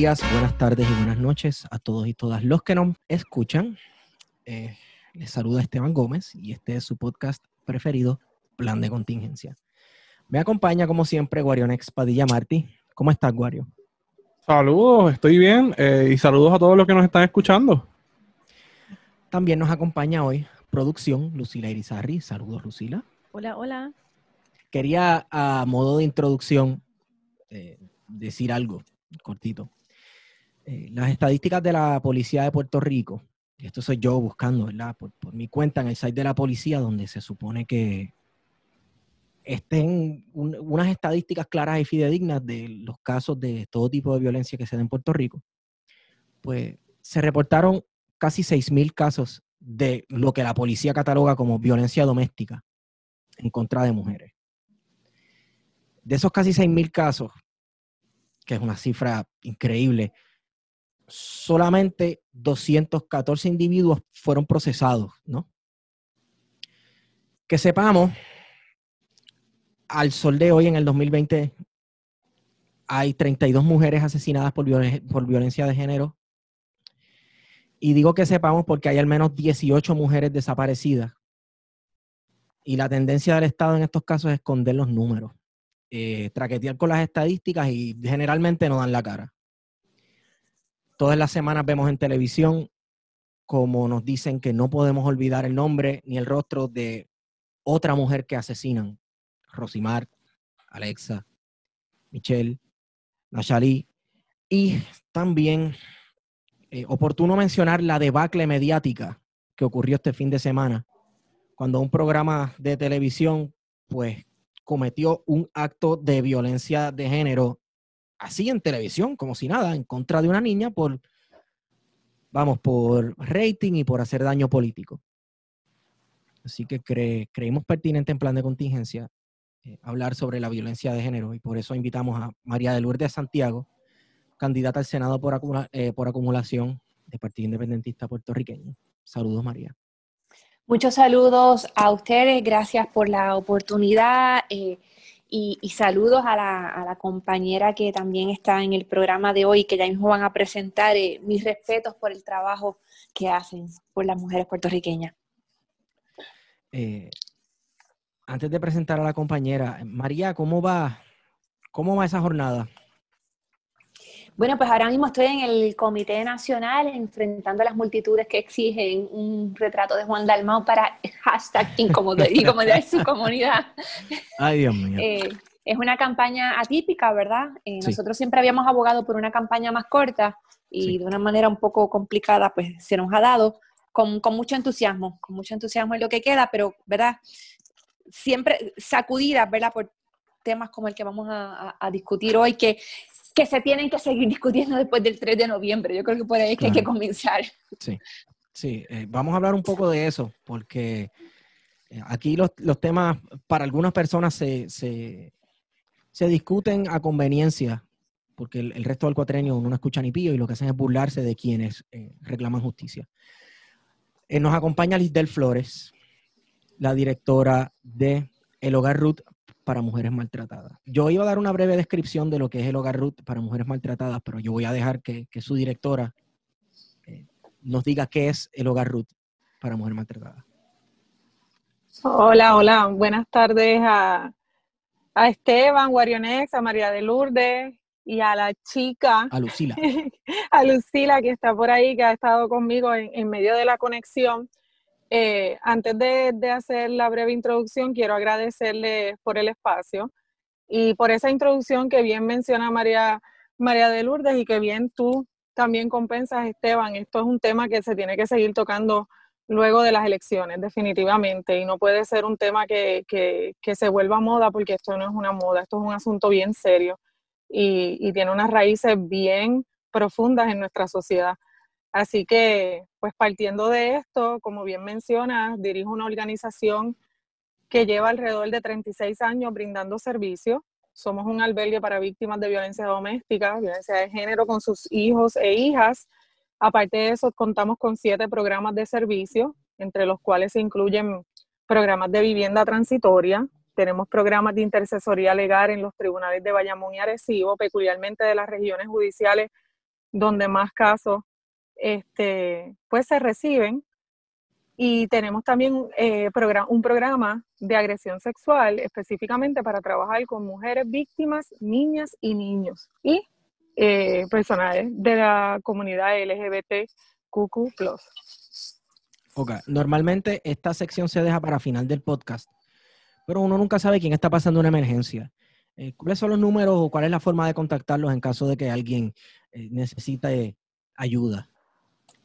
días, buenas tardes y buenas noches a todos y todas los que nos escuchan. Eh, les saluda Esteban Gómez y este es su podcast preferido, Plan de Contingencia. Me acompaña, como siempre, Guarionex Padilla Martí. ¿Cómo estás, Guario? Saludos, estoy bien eh, y saludos a todos los que nos están escuchando. También nos acompaña hoy producción Lucila Irizarri. Saludos, Lucila. Hola, hola. Quería, a modo de introducción, eh, decir algo cortito. Eh, las estadísticas de la policía de Puerto Rico, y esto soy yo buscando, ¿verdad? Por, por mi cuenta en el site de la policía, donde se supone que estén un- unas estadísticas claras y fidedignas de los casos de todo tipo de violencia que se da en Puerto Rico, pues se reportaron casi 6.000 casos de lo que la policía cataloga como violencia doméstica en contra de mujeres. De esos casi 6.000 casos, que es una cifra increíble, solamente 214 individuos fueron procesados, ¿no? Que sepamos, al sol de hoy, en el 2020, hay 32 mujeres asesinadas por, violen- por violencia de género. Y digo que sepamos porque hay al menos 18 mujeres desaparecidas. Y la tendencia del Estado en estos casos es esconder los números eh, traquetear con las estadísticas y generalmente no dan la cara. Todas las semanas vemos en televisión como nos dicen que no podemos olvidar el nombre ni el rostro de otra mujer que asesinan. Rosimar, Alexa, Michelle, Nachali. Y también eh, oportuno mencionar la debacle mediática que ocurrió este fin de semana, cuando un programa de televisión pues cometió un acto de violencia de género así en televisión, como si nada, en contra de una niña por, vamos, por rating y por hacer daño político. Así que cre- creímos pertinente en plan de contingencia eh, hablar sobre la violencia de género y por eso invitamos a María de Lourdes Santiago, candidata al Senado por, eh, acumulación del Partido Independentista Puertorriqueño. Saludos, María. Muchos saludos a ustedes, gracias por la oportunidad eh, y, y saludos a la, compañera que también está en el programa de hoy, que ya mismo van a presentar. eh, mis respetos por el trabajo que hacen por las mujeres puertorriqueñas. Eh, antes de presentar a la compañera, María, ¿cómo va, cómo va esa jornada? Bueno, pues ahora mismo estoy en el Comité Nacional enfrentando las multitudes que exigen un retrato de Juan Dalmau para hashtag comodidad en su comunidad. Ay, Dios mío. Eh, es una campaña atípica, ¿verdad? Eh, Sí. Nosotros siempre habíamos abogado por una campaña más corta y Sí. de una manera un poco complicada, pues se nos ha dado con, con mucho entusiasmo, con mucho entusiasmo en lo que queda, pero, ¿verdad? Siempre sacudidas, ¿verdad? Por temas como el que vamos a, a- a discutir hoy, que, que se tienen que seguir discutiendo después del 3 de noviembre. Yo creo que por ahí es que hay que comenzar. Sí, sí. eh, vamos a hablar un poco de eso, porque eh, aquí los, los temas para algunas personas se, se, se discuten a conveniencia, porque el, el resto del cuatrenio uno no escucha ni pío y lo que hacen es burlarse de quienes eh, reclaman justicia. Eh, nos acompaña Lisdel Flores, la directora de El Hogar Ruth para mujeres maltratadas. Yo iba a dar una breve descripción de lo que es el Hogar Ruth para mujeres maltratadas, pero yo voy a dejar que, que su directora eh, nos diga qué es el Hogar Ruth para mujeres maltratadas. Hola, hola, buenas tardes a, a Esteban, Guarionex, a María de Lourdes y a la chica, A Lucila. a Lucila que está por ahí, que ha estado conmigo en, en medio de la conexión. Eh, antes de, hacer la breve introducción, quiero agradecerle por el espacio y por esa introducción que bien menciona María, María de Lourdes y que bien tú también compensas, Esteban. Esto es un tema que se tiene que seguir tocando luego de las elecciones, definitivamente, y no puede ser un tema que, que, se vuelva moda porque esto no es una moda, esto es un asunto bien serio y, y tiene unas raíces bien profundas en nuestra sociedad. Así que, pues partiendo de esto, como bien mencionas, dirijo una organización que lleva alrededor de 36 años brindando servicios. Somos un albergue para víctimas de violencia doméstica, violencia de género con sus hijos e hijas. Aparte de eso, contamos con siete programas de servicio, entre los cuales se incluyen programas de vivienda transitoria, tenemos programas de intercesoría legal en los tribunales de Bayamón y Arecibo, peculiarmente de las regiones judiciales donde más casos este, pues se reciben. Y tenemos también eh, un programa de agresión sexual específicamente para trabajar con mujeres víctimas, niñas y niños y eh, personales de la comunidad LGBTQQ+. Ok, normalmente esta sección se deja para final del podcast, pero uno nunca sabe quién está pasando una emergencia. Eh, ¿Cuáles son los números o cuál es la forma de contactarlos en caso de que alguien necesite ayuda?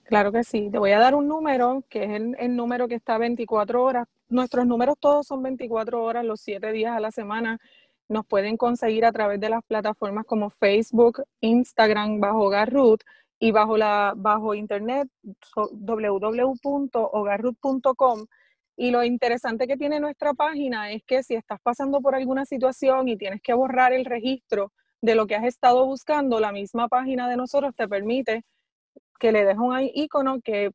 Claro que sí. Te voy a dar un número, que es el, número que está 24 horas. Nuestros números todos son 24 horas, los 7 días a la semana. Nos pueden conseguir a través de las plataformas como Facebook, Instagram, bajo Hogar y bajo, la, bajo internet www.hogarroot.com. Y lo interesante que tiene nuestra página es que si estás pasando por alguna situación y tienes que borrar el registro de lo que has estado buscando, la misma página de nosotros te permite que le dejo un icono que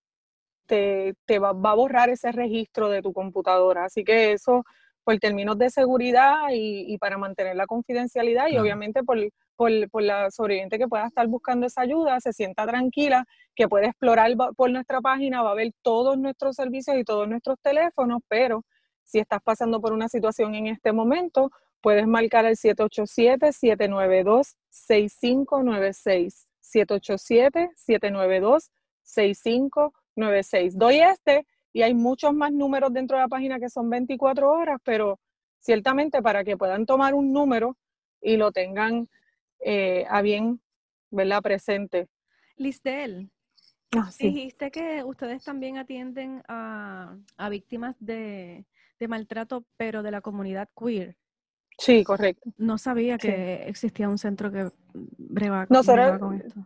te, va, a borrar ese registro de tu computadora. Así que eso por términos de seguridad y, para mantener la confidencialidad y obviamente por, por, la sobreviviente que pueda estar buscando esa ayuda, se sienta tranquila, que puede explorar por nuestra página, va a ver todos nuestros servicios y todos nuestros teléfonos, pero si estás pasando por una situación en este momento, puedes marcar el 787-792-6596. 787-792-6596. Doy este y hay muchos más números dentro de la página que son 24 horas, pero ciertamente para que puedan tomar un número y lo tengan eh, a bien, ¿verdad? Presente. Listel, ah, dijiste que ustedes también atienden a, víctimas de, maltrato, pero de la comunidad queer. Sí, correcto. No sabía que existía un centro que breva, con esto.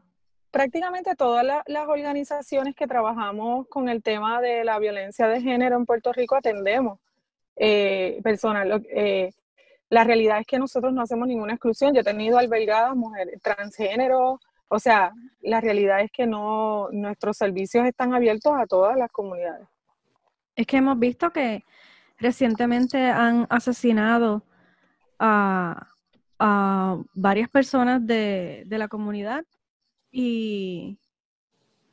Prácticamente todas las organizaciones que trabajamos con el tema de la violencia de género en Puerto Rico atendemos eh, personas. Eh, la realidad es que nosotros no hacemos ninguna exclusión. Yo he tenido albergadas mujeres transgénero, o sea, la realidad es que no nuestros servicios están abiertos a todas las comunidades. Es que hemos visto que recientemente han asesinado a, varias personas de, la comunidad y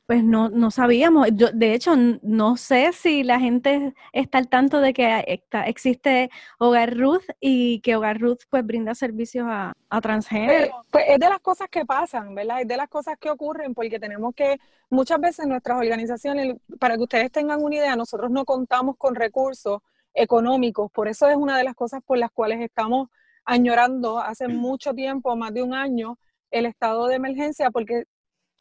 pues no, no sabíamos. Yo, de hecho, no sé si la gente está al tanto de que existe Hogar Ruth y que Hogar Ruth pues brinda servicios a, a transgénero. Pues, pues, es de las cosas que pasan, ¿verdad? Es de las cosas que ocurren porque tenemos que, muchas veces nuestras organizaciones, para que ustedes tengan una idea, nosotros no contamos con recursos económicos, por eso es una de las cosas por las cuales estamos añorando hace mucho tiempo, más de un año, el estado de emergencia, porque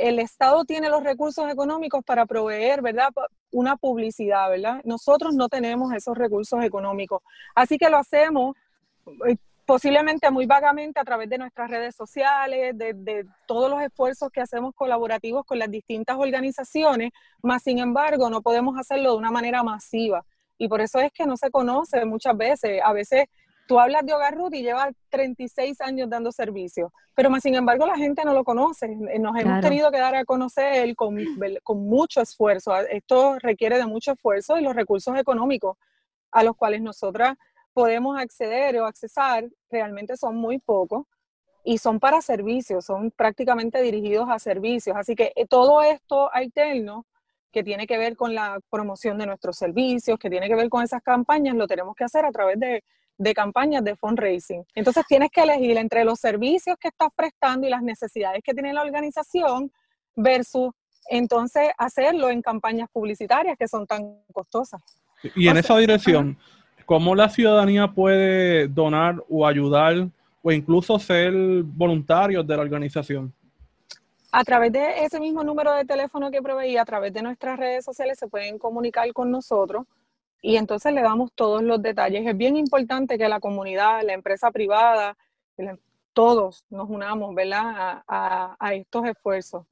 el Estado tiene los recursos económicos para proveer, ¿verdad? Una publicidad, ¿verdad? Nosotros no tenemos esos recursos económicos. Así que lo hacemos eh, posiblemente muy vagamente a través de nuestras redes sociales, de, de, todos los esfuerzos que hacemos colaborativos con las distintas organizaciones, más sin embargo no podemos hacerlo de una manera masiva. Y por eso es que no se conoce muchas veces. A veces Tú hablas de Hogar Ruth y lleva 36 años dando servicio, pero más sin embargo la gente no lo conoce. Nos hemos tenido que dar a conocer con, con mucho esfuerzo. Esto requiere de mucho esfuerzo y los recursos económicos a los cuales nosotras podemos acceder o accesar realmente son muy pocos y son para servicios, son prácticamente dirigidos a servicios. Así que eh, todo esto alterno que tiene que ver con la promoción de nuestros servicios, que tiene que ver con esas campañas, lo tenemos que hacer a través de de campañas de fundraising. Entonces tienes que elegir entre los servicios que estás prestando y las necesidades que tiene la organización versus entonces hacerlo en campañas publicitarias que son tan costosas. Y en esa dirección, ¿cómo la ciudadanía puede donar o ayudar o incluso ser voluntarios de la organización? A través de ese mismo número de teléfono que proveí, a través de nuestras redes sociales, se pueden comunicar con nosotros y entonces le damos todos los detalles. Es bien importante que la comunidad, la empresa privada, todos nos unamos, ¿verdad?, a, estos esfuerzos.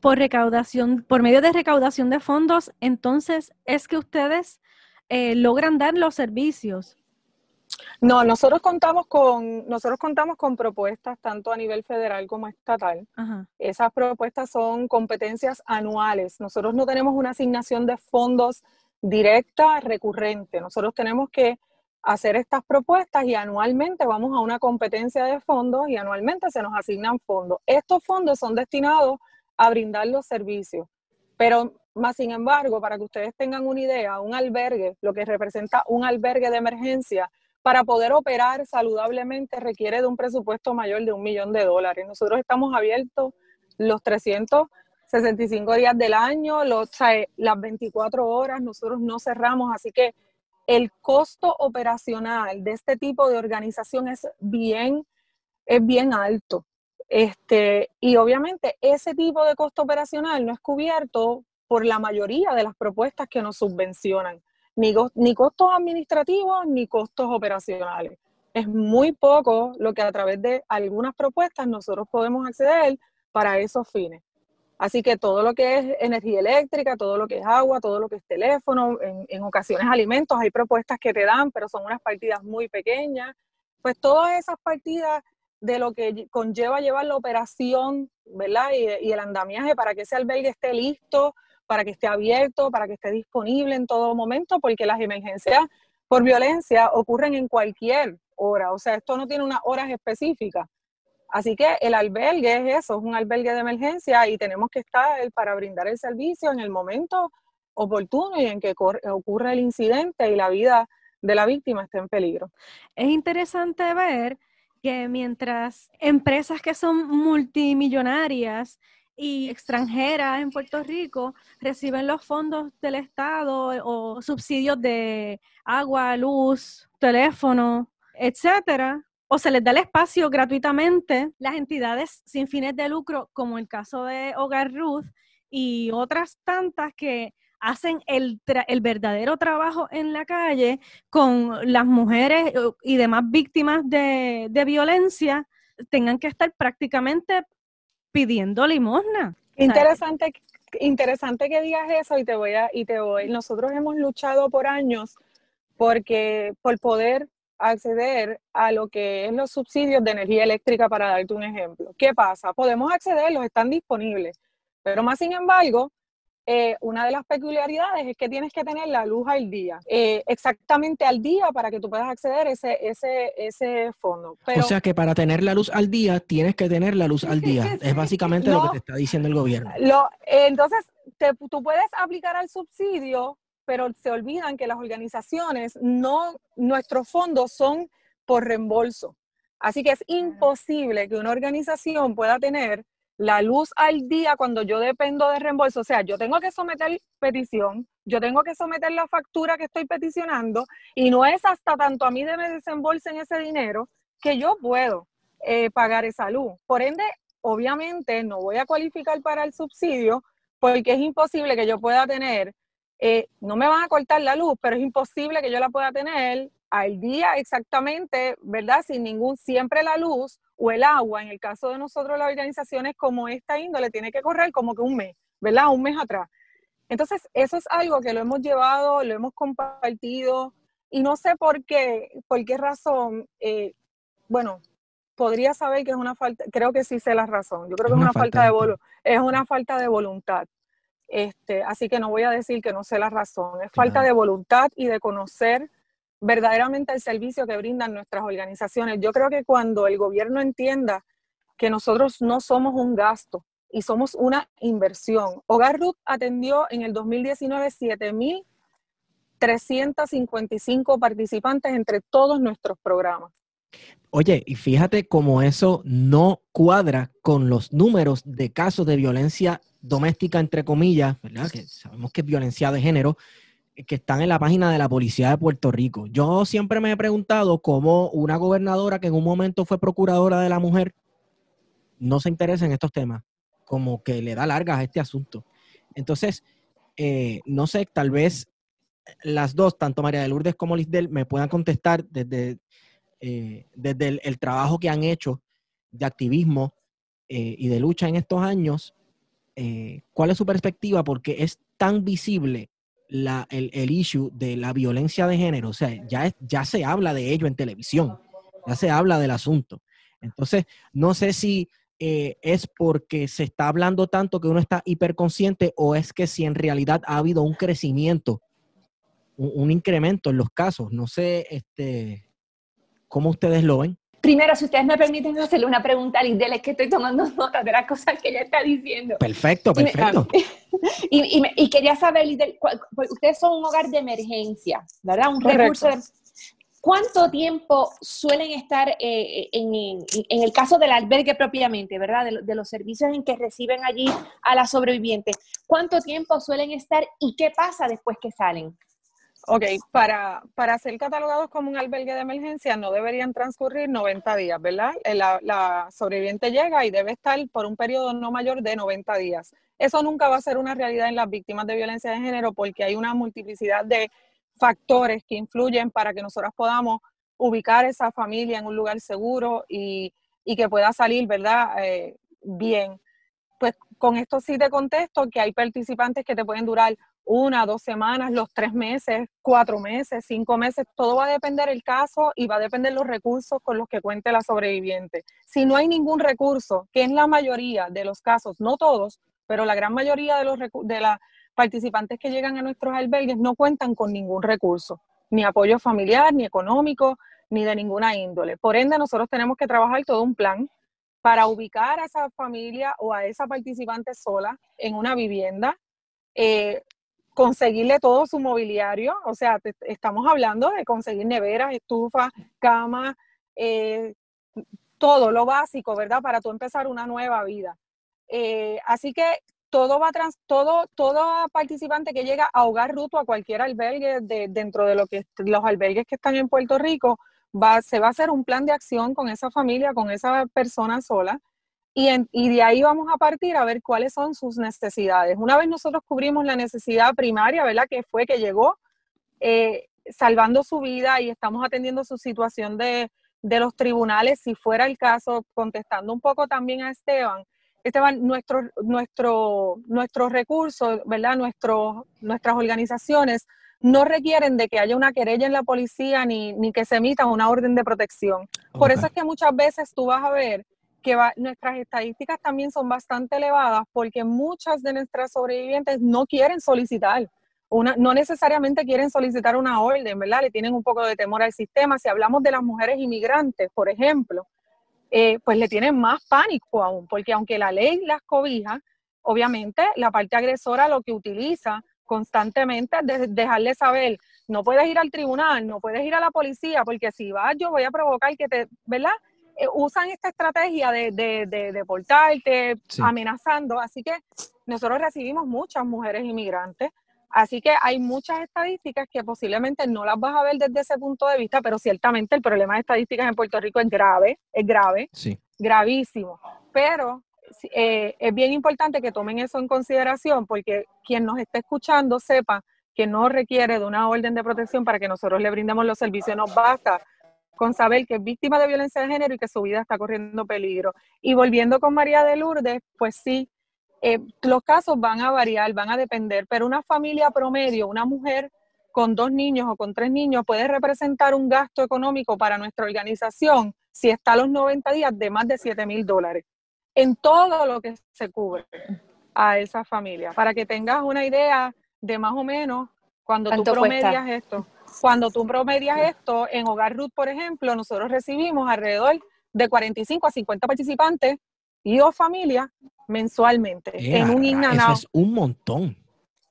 Por recaudación, por medio de recaudación de fondos, entonces es que ustedes eh, logran dar los servicios. No, nosotros contamos con, nosotros contamos con propuestas tanto a nivel federal como estatal. Esas propuestas son competencias anuales. Nosotros no tenemos una asignación de fondos directa recurrente. Nosotros tenemos que hacer estas propuestas y anualmente vamos a una competencia de fondos y anualmente se nos asignan fondos. Estos fondos son destinados a brindar los servicios, pero más sin embargo, para que ustedes tengan una idea, un albergue, lo que representa un albergue de emergencia, para poder operar saludablemente requiere de un presupuesto mayor de un millón de dólares. Nosotros estamos abiertos los 365 días del año, los, las 24 horas, nosotros no cerramos, así que el costo operacional de este tipo de organización es bien, es bien alto. Este, y obviamente ese tipo de costo operacional no es cubierto por la mayoría de las propuestas que nos subvencionan, ni costos administrativos ni costos operacionales. Es muy poco lo que a través de algunas propuestas nosotros podemos acceder para esos fines. Así que todo lo que es energía eléctrica, todo lo que es agua, todo lo que es teléfono, en, ocasiones alimentos, hay propuestas que te dan, pero son unas partidas muy pequeñas. Pues todas esas partidas de lo que conlleva llevar la operación, ¿verdad? Y, el andamiaje para que ese albergue esté listo, para que esté abierto, para que esté disponible en todo momento, porque las emergencias por violencia ocurren en cualquier hora. O sea, esto no tiene unas horas específicas. Así que el albergue es eso, es un albergue de emergencia y tenemos que estar para brindar el servicio en el momento oportuno y en que ocurre el incidente y la vida de la víctima está en peligro. Es interesante ver que mientras empresas que son multimillonarias y extranjeras en Puerto Rico reciben los fondos del Estado o subsidios de agua, luz, teléfono, etcétera, o se les da el espacio gratuitamente, las entidades sin fines de lucro, como el caso de Hogar Ruth y otras tantas que hacen el, el, verdadero trabajo en la calle con las mujeres eh, y demás víctimas de, violencia, tengan que estar prácticamente pidiendo limosna. Interesante, interesante que digas eso y te voy a, y te voy. Nosotros hemos luchado por años porque por poder acceder a lo que es los subsidios de energía eléctrica, para darte un ejemplo. ¿Qué pasa? Podemos accederlos, están disponibles, pero más sin embargo, eh, una de las peculiaridades es que tienes que tener la luz al día, eh, exactamente al día para que tú puedas acceder a ese, ese, ese fondo. o sea que para tener la luz al día tienes que tener la luz al día. Es básicamente lo que te está diciendo el gobierno. Lo, entonces, tú puedes aplicar al subsidio pero se olvidan que las organizaciones no, nuestros fondos son por reembolso. Así que es imposible que una organización pueda tener la luz al día cuando yo dependo de reembolso. O sea, yo tengo que someter petición, yo tengo que someter la factura que estoy peticionando y no es hasta tanto a mí de me desembolsen ese dinero que yo puedo eh, pagar esa luz. Por ende, obviamente no voy a cualificar para el subsidio porque es imposible que yo pueda tener eh, no me van a cortar la luz, pero es imposible que yo la pueda tener al día exactamente, ¿verdad? Sin ningún, siempre la luz o el agua, en el caso de nosotros las organizaciones como esta índole, tiene que correr como que un mes, ¿verdad? Un mes atrás. Entonces, eso es algo que lo hemos llevado, lo hemos compartido y no sé por qué, por qué razón, eh, bueno, podría saber que es una falta, creo que sí sé la razón, yo creo que es una, falta, de es una falta de voluntad. Este, así que no voy a decir que no sé la razón, es falta de voluntad y de conocer verdaderamente el servicio que brindan nuestras organizaciones. Yo creo que cuando el gobierno entienda que nosotros no somos un gasto y somos una inversión. Hogar Ruth atendió en el 2019 7.355 participantes entre todos nuestros programas. Oye, y fíjate cómo eso no cuadra con los números de casos de violencia doméstica, entre comillas, ¿verdad? Que sabemos que es violencia de género, eh, que están en la página de la Policía de Puerto Rico. Yo siempre me he preguntado cómo una gobernadora que en un momento fue procuradora de la mujer no se interesa en estos temas. como que le da largas a este asunto. Entonces, eh, no sé, tal vez las dos, tanto María de Lourdes como Lisdel, me puedan contestar desde, eh, desde el, trabajo que han hecho de activismo eh, y de lucha en estos años. ¿Cuál es su perspectiva? Porque es tan visible el, issue de la violencia de género. O sea, ya, ya se habla de ello en televisión, ya se habla del asunto. Entonces, no sé si eh, es porque se está hablando tanto que uno está hiperconsciente o es que si en realidad ha habido un crecimiento, un, incremento en los casos. No sé este, cómo ustedes lo ven. Primero, si ustedes me permiten hacerle una pregunta a Lidel, es que estoy tomando nota de las cosas que ella está diciendo. Perfecto, perfecto. Y, quería saber, Lidel, ustedes son un hogar de emergencia, ¿verdad? Un recurso de, ¿Cuánto tiempo suelen estar eh, en, el caso del albergue propiamente, verdad? De, los servicios en que reciben allí a las sobrevivientes. ¿Cuánto tiempo suelen estar y qué pasa después que salen? Ok, para, para ser catalogados como un albergue de emergencia no deberían transcurrir 90 días, ¿verdad? Eh, la, sobreviviente llega y debe estar por un periodo no mayor de 90 días. Eso nunca va a ser una realidad en las víctimas de violencia de género porque hay una multiplicidad de factores que influyen para que nosotros podamos ubicar esa familia en un lugar seguro y, que pueda salir, ¿verdad? Eh, bien. Con esto sí te contesto que hay participantes que te pueden durar una, dos semanas, los tres meses, cuatro meses, cinco meses, todo va a depender el caso y va a depender los recursos con los que cuente la sobreviviente. Si no hay ningún recurso, que en la mayoría de los casos, no todos, pero la gran mayoría de los de la participantes que llegan a nuestros albergues no cuentan con ningún recurso, ni apoyo familiar, ni económico, ni de ninguna índole. Por ende, nosotros tenemos que trabajar todo un plan para ubicar a esa familia o a esa participante sola en una vivienda, eh, conseguirle todo su mobiliario, o sea, estamos hablando de conseguir neveras, estufas, camas, eh, todo lo básico, ¿verdad? Para tú empezar una nueva vida. Eh, así que todo va trans, todo, todo participante que llega a Hogar Ruto, a cualquier albergue de, dentro de lo que los albergues que están en Puerto Rico, va, se va a hacer un plan de acción con esa familia, con esa persona sola, y, y de ahí vamos a partir a ver cuáles son sus necesidades. Una vez nosotros cubrimos la necesidad primaria, ¿verdad? Que fue que llegó eh, salvando su vida y estamos atendiendo su situación de, de los tribunales, si fuera el caso, contestando un poco también a Esteban, Esteban, nuestro, nuestro, nuestros recursos, ¿verdad? Nuestro, nuestras organizaciones no requieren de que haya una querella en la policía ni, ni que se emita una orden de protección. Por eso es que muchas veces tú vas a ver que nuestras estadísticas también son bastante elevadas porque muchas de nuestras sobrevivientes no quieren solicitar. Una, no necesariamente quieren solicitar una orden, ¿verdad? Le tienen un poco de temor al sistema. Si hablamos de las mujeres inmigrantes, por ejemplo, eh, pues le tienen más pánico aún, porque aunque la ley las cobija, obviamente la parte agresora lo que utiliza constantemente dejarle saber, no puedes ir al tribunal, no puedes ir a la policía, porque si vas yo voy a provocar que te, ¿verdad? Eh, usan esta estrategia de, de, de deportarte, amenazando. Así que nosotros recibimos muchas mujeres inmigrantes Así que hay muchas estadísticas que posiblemente no las vas a ver desde ese punto de vista, pero ciertamente el problema de estadísticas en Puerto Rico es grave, es grave, sí. gravísimo. Pero eh, es bien importante que tomen eso en consideración porque quien nos esté escuchando sepa que no requiere de una orden de protección para que nosotros le brindemos los servicios, nos basta con saber que es víctima de violencia de género y que su vida está corriendo peligro. Y volviendo con María de Lourdes, pues sí, eh, los casos van a variar, van a depender, pero una familia promedio, una mujer con dos niños o con tres niños puede representar un gasto económico para nuestra organización si está a los 90 días de más de 7 mil dólares en todo lo que se cubre a esa familia. Para que tengas una idea de más o menos cuando tú promedias esto. Cuando tú promedias esto, en Hogar Ruth, por ejemplo, nosotros recibimos alrededor de 45 a 50 participantes y o familias mensualmente en un in and out. es un montón.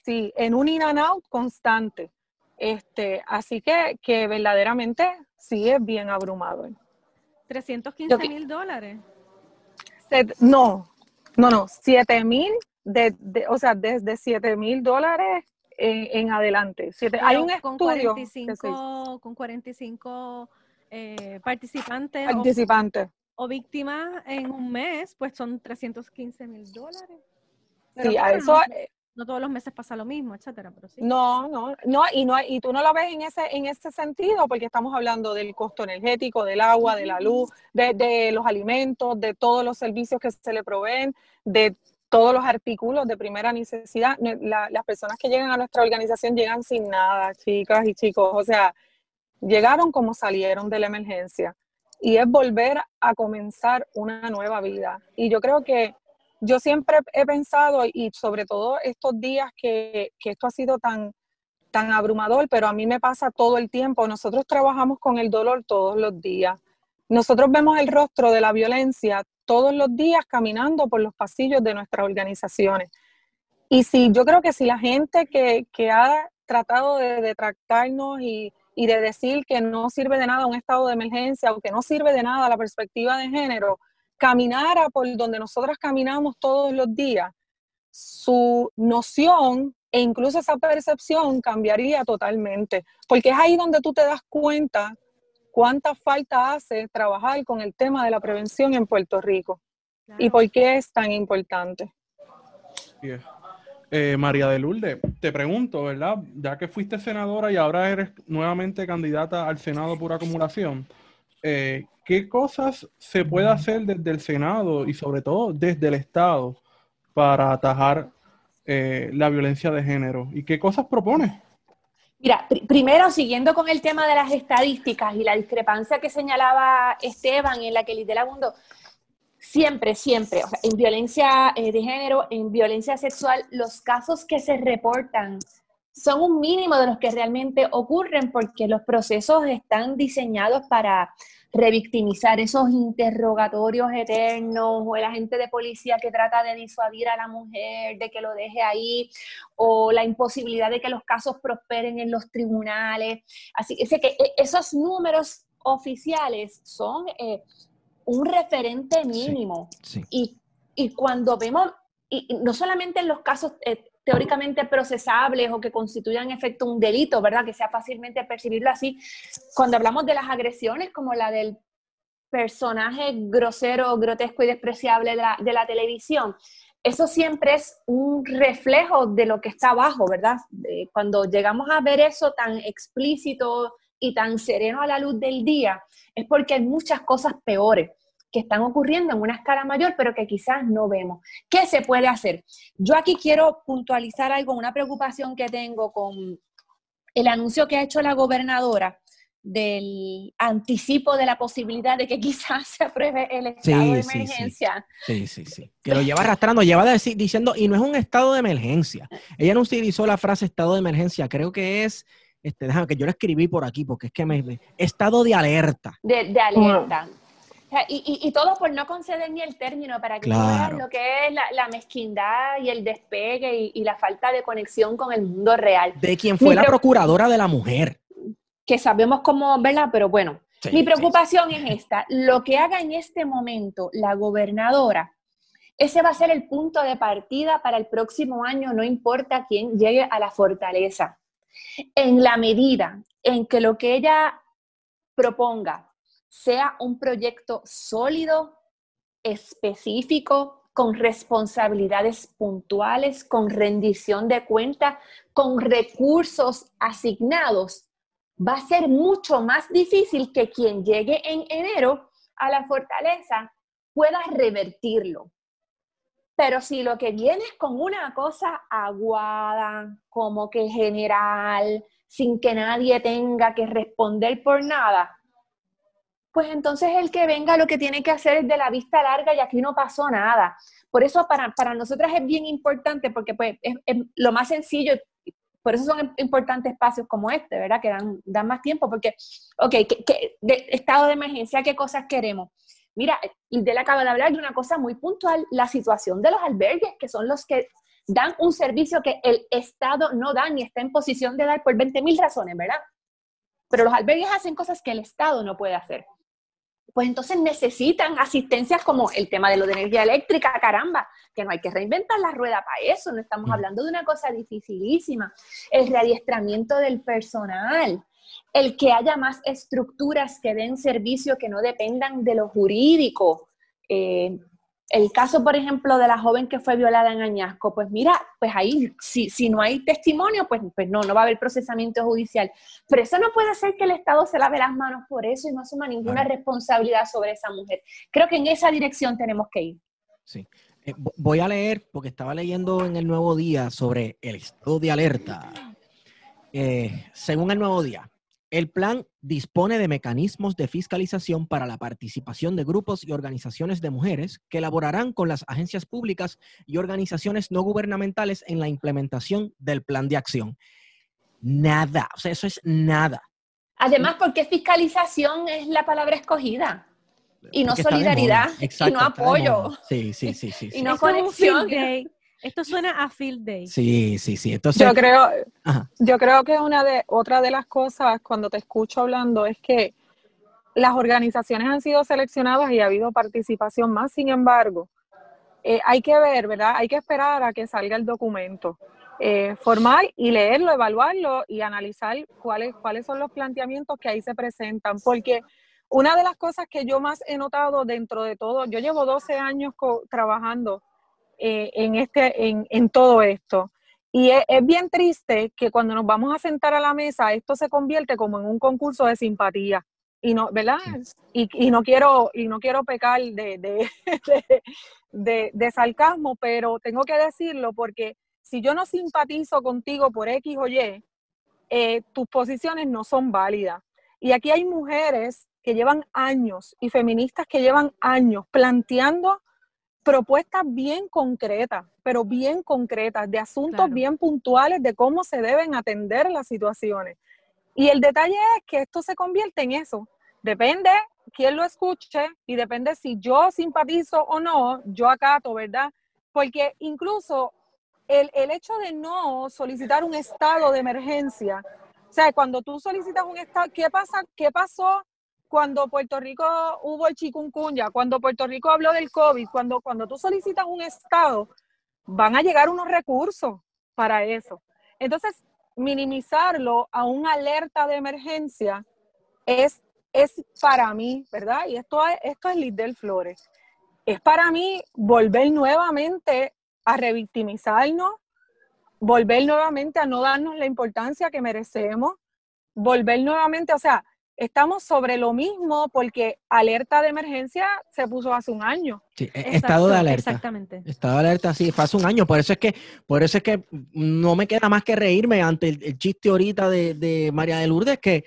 Sí, en un in and out constante. Este, así que, que verdaderamente sí es bien abrumado. 315 mil dólares. No, no, no, 7 mil, de, o sea, desde 7 mil dólares en, adelante. hay un estudio. 45, con 45 eh, participantes. Participantes o víctimas en un mes, pues son 315 mil dólares. sí, a eso, no todos los meses pasa lo mismo, etcétera, pero sí. No, no, no, y no, y tú no lo ves en ese, en ese sentido, porque estamos hablando del costo energético, del agua, de la luz, de, de los alimentos, de todos los servicios que se le proveen, de todos los artículos de primera necesidad. las personas que llegan a nuestra organización llegan sin nada, chicas y chicos. O sea, llegaron como salieron de la emergencia. Y es volver a comenzar una nueva vida. Y yo creo que yo siempre he pensado, y sobre todo estos días que, que esto ha sido tan, tan abrumador, pero a mí me pasa todo el tiempo. Nosotros trabajamos con el dolor todos los días. Nosotros vemos el rostro de la violencia todos los días caminando por los pasillos de nuestras organizaciones. Y si yo creo que si la gente que, ha tratado de detractarnos y, y, de decir que no sirve de nada un estado de emergencia o que no sirve de nada la perspectiva de género, caminara por donde nosotras caminamos todos los días, su noción e incluso esa percepción cambiaría totalmente, porque es ahí donde tú te das cuenta cuánta falta hace trabajar con el tema de la prevención en Puerto Rico y por qué es tan importante. Eh, María de Lourdes, te pregunto, ¿verdad? Ya que fuiste senadora y ahora eres nuevamente candidata al Senado por acumulación, eh, ¿qué cosas se puede hacer desde el Senado y sobre todo desde el Estado para atajar eh, la violencia de género? ¿Y qué cosas propones? Mira, primero, siguiendo con el tema de las estadísticas y la discrepancia que señalaba Esteban en la que Lidera Mundo, siempre, siempre, o sea, en violencia eh, de género, en violencia sexual, los casos que se reportan son un mínimo de los que realmente ocurren porque los procesos están diseñados para revictimizar esos interrogatorios eternos o el agente de policía que trata de disuadir a la mujer, de que lo deje ahí, o la imposibilidad de que los casos prosperen en los tribunales. Así que e, esos números oficiales son eh, un referente mínimo. Y, cuando vemos, y, no solamente en los casos eh, teóricamente procesables o que constituyan en efecto un delito, ¿verdad? Que sea fácilmente percibirlo así. Cuando hablamos de las agresiones, como la del personaje grosero, grotesco y despreciable de la, televisión, eso siempre es un reflejo de lo que está abajo, ¿verdad? cuando llegamos a ver eso tan explícito y tan sereno a la luz del día, es porque hay muchas cosas peores que están ocurriendo en una escala mayor, pero que quizás no vemos. ¿Qué se puede hacer? Yo aquí quiero puntualizar algo, una preocupación que tengo con el anuncio que ha hecho la gobernadora del anticipo de la posibilidad de que quizás se apruebe el estado de emergencia. Sí, sí, sí. Que lo lleva arrastrando, lleva diciendo, y no es un estado de emergencia. Ella no utilizó la frase estado de emergencia, creo que es, este, déjame que yo lo escribí por aquí, porque es que me, estado de alerta. De, de alerta y, todo por no conceder ni el término, para que vean lo que es la, mezquindad y el despegue y, la falta de conexión con el mundo real. De quien fue la procuradora de la mujer. Que sabemos cómo, ¿verdad? Pero bueno, mi preocupación es esta. Lo que haga en este momento la gobernadora, ese va a ser el punto de partida para el próximo año, no importa quién llegue a la fortaleza. En la medida en que lo que ella proponga sea un proyecto sólido, específico, con responsabilidades puntuales, con rendición de cuenta, con recursos asignados, va a ser mucho más difícil que quien llegue en enero a la fortaleza pueda revertirlo. Pero si lo que viene es con una cosa aguada, como que general, sin que nadie tenga que responder por nada, pues entonces el que venga lo que tiene que hacer es de la vista larga y aquí no pasó nada. Por eso para, para nosotras es bien importante porque pues es, lo más sencillo, por eso son importantes espacios como este, ¿verdad? Que dan, dan más tiempo porque, ok, ¿qué, de estado de emergencia, ¿qué cosas queremos? Mira, le acaba de hablar de una cosa muy puntual, la situación de los albergues, que son los que dan un servicio que el Estado no da ni está en posición de dar por 20 mil razones, ¿verdad? Pero los albergues hacen cosas que el Estado no puede hacer pues entonces necesitan asistencias como el tema de lo de energía eléctrica, caramba, que no hay que reinventar la rueda para eso, no estamos mm. hablando de una cosa dificilísima. El readiestramiento del personal, el que haya más estructuras que den servicio que no dependan de lo jurídico. Eh, el caso, por ejemplo, de la joven que fue violada en Añasco, pues mira, pues ahí, si, si no hay testimonio, pues, pues no, no va a haber procesamiento judicial. Pero eso no puede ser que el Estado se lave las manos por eso y no asuma ninguna responsabilidad sobre esa mujer. Creo que en esa dirección tenemos que ir. Sí. Eh, voy a leer, porque estaba leyendo en el Nuevo Día sobre el estado de alerta. Eh, según el Nuevo Día, el plan dispone de mecanismos de fiscalización para la participación de grupos y organizaciones de mujeres que elaborarán con las agencias públicas y organizaciones no gubernamentales en la implementación del plan de acción. Nada, o sea, eso es nada. Además, porque fiscalización es la palabra escogida y no solidaridad y no apoyo. Sí, sí, sí, sí. y no conexión. Esto suena a field day. Sí, sí, sí. Entonces, yo creo, yo creo que una de otra de las cosas cuando te escucho hablando es que las organizaciones han sido seleccionadas y ha habido participación más. Sin embargo, eh, hay que ver, ¿verdad? Hay que esperar a que salga el documento eh, formal y leerlo, evaluarlo y analizar cuáles, cuáles son los planteamientos que ahí se presentan. Porque una de las cosas que yo más he notado dentro de todo, yo llevo 12 años trabajando eh, en, este, en, en, todo esto. Y es, bien triste que cuando nos vamos a sentar a la mesa, esto se convierte como en un concurso de simpatía. Y no, ¿verdad? Y, y no quiero, y no quiero pecar de, de, de, de, sarcasmo, pero tengo que decirlo porque si yo no simpatizo contigo por X o Y, eh, tus posiciones no son válidas. Y aquí hay mujeres que llevan años y feministas que llevan años planteando propuestas bien concretas, pero bien concretas, de asuntos bien puntuales de cómo se deben atender las situaciones. Y el detalle es que esto se convierte en eso. Depende quién lo escuche y depende si yo simpatizo o no, yo acato, ¿verdad? Porque incluso el, el hecho de no solicitar un estado de emergencia, o sea, cuando tú solicitas un estado, ¿qué pasa? ¿Qué pasó cuando Puerto Rico hubo el chikungunya, cuando Puerto Rico habló del COVID, cuando, cuando tú solicitas un estado, van a llegar unos recursos para eso. Entonces, minimizarlo a una alerta de emergencia es, es para mí, ¿verdad? Y esto, esto es Lidl Flores. Es para mí volver nuevamente a revictimizarnos, volver nuevamente a no darnos la importancia que merecemos, volver nuevamente, o sea, estamos sobre lo mismo porque alerta de emergencia se puso hace un año. Sí, e, estado de alerta. Exactamente. Estado de alerta, sí, fue hace un año. Por eso es que, por eso es que no me queda más que reírme ante el, chiste ahorita de, María de Lourdes, que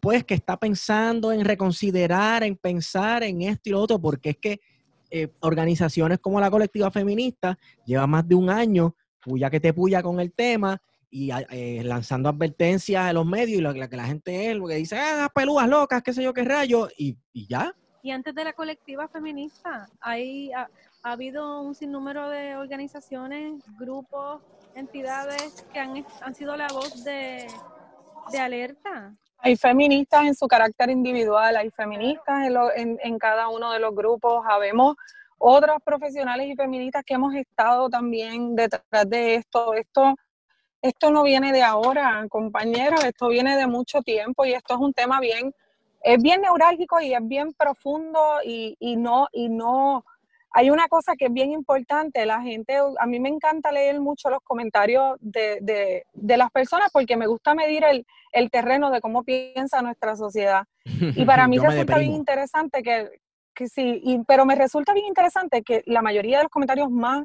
pues que está pensando en reconsiderar, en pensar en esto y lo otro, porque es que eh, organizaciones como la colectiva feminista lleva más de un año, puya que te puya con el tema, y eh, lanzando advertencias a los medios y lo, que la gente es, lo que dice, ah, pelúas locas, qué sé yo, qué rayo, y, ya. Y antes de la colectiva feminista, hay, ha, habido un sinnúmero de organizaciones, grupos, entidades que han, han sido la voz de, de alerta. Hay feministas en su carácter individual, hay feministas en, en, en cada uno de los grupos, sabemos otras profesionales y feministas que hemos estado también detrás de esto. Esto esto no viene de ahora, compañeros, esto viene de mucho tiempo y esto es un tema bien, es bien neurálgico y es bien profundo y, no, y no, hay una cosa que es bien importante, la gente, a mí me encanta leer mucho los comentarios de, las personas porque me gusta medir el, terreno de cómo piensa nuestra sociedad. Y para mí resulta bien interesante que, que sí, pero me resulta bien interesante que la mayoría de los comentarios más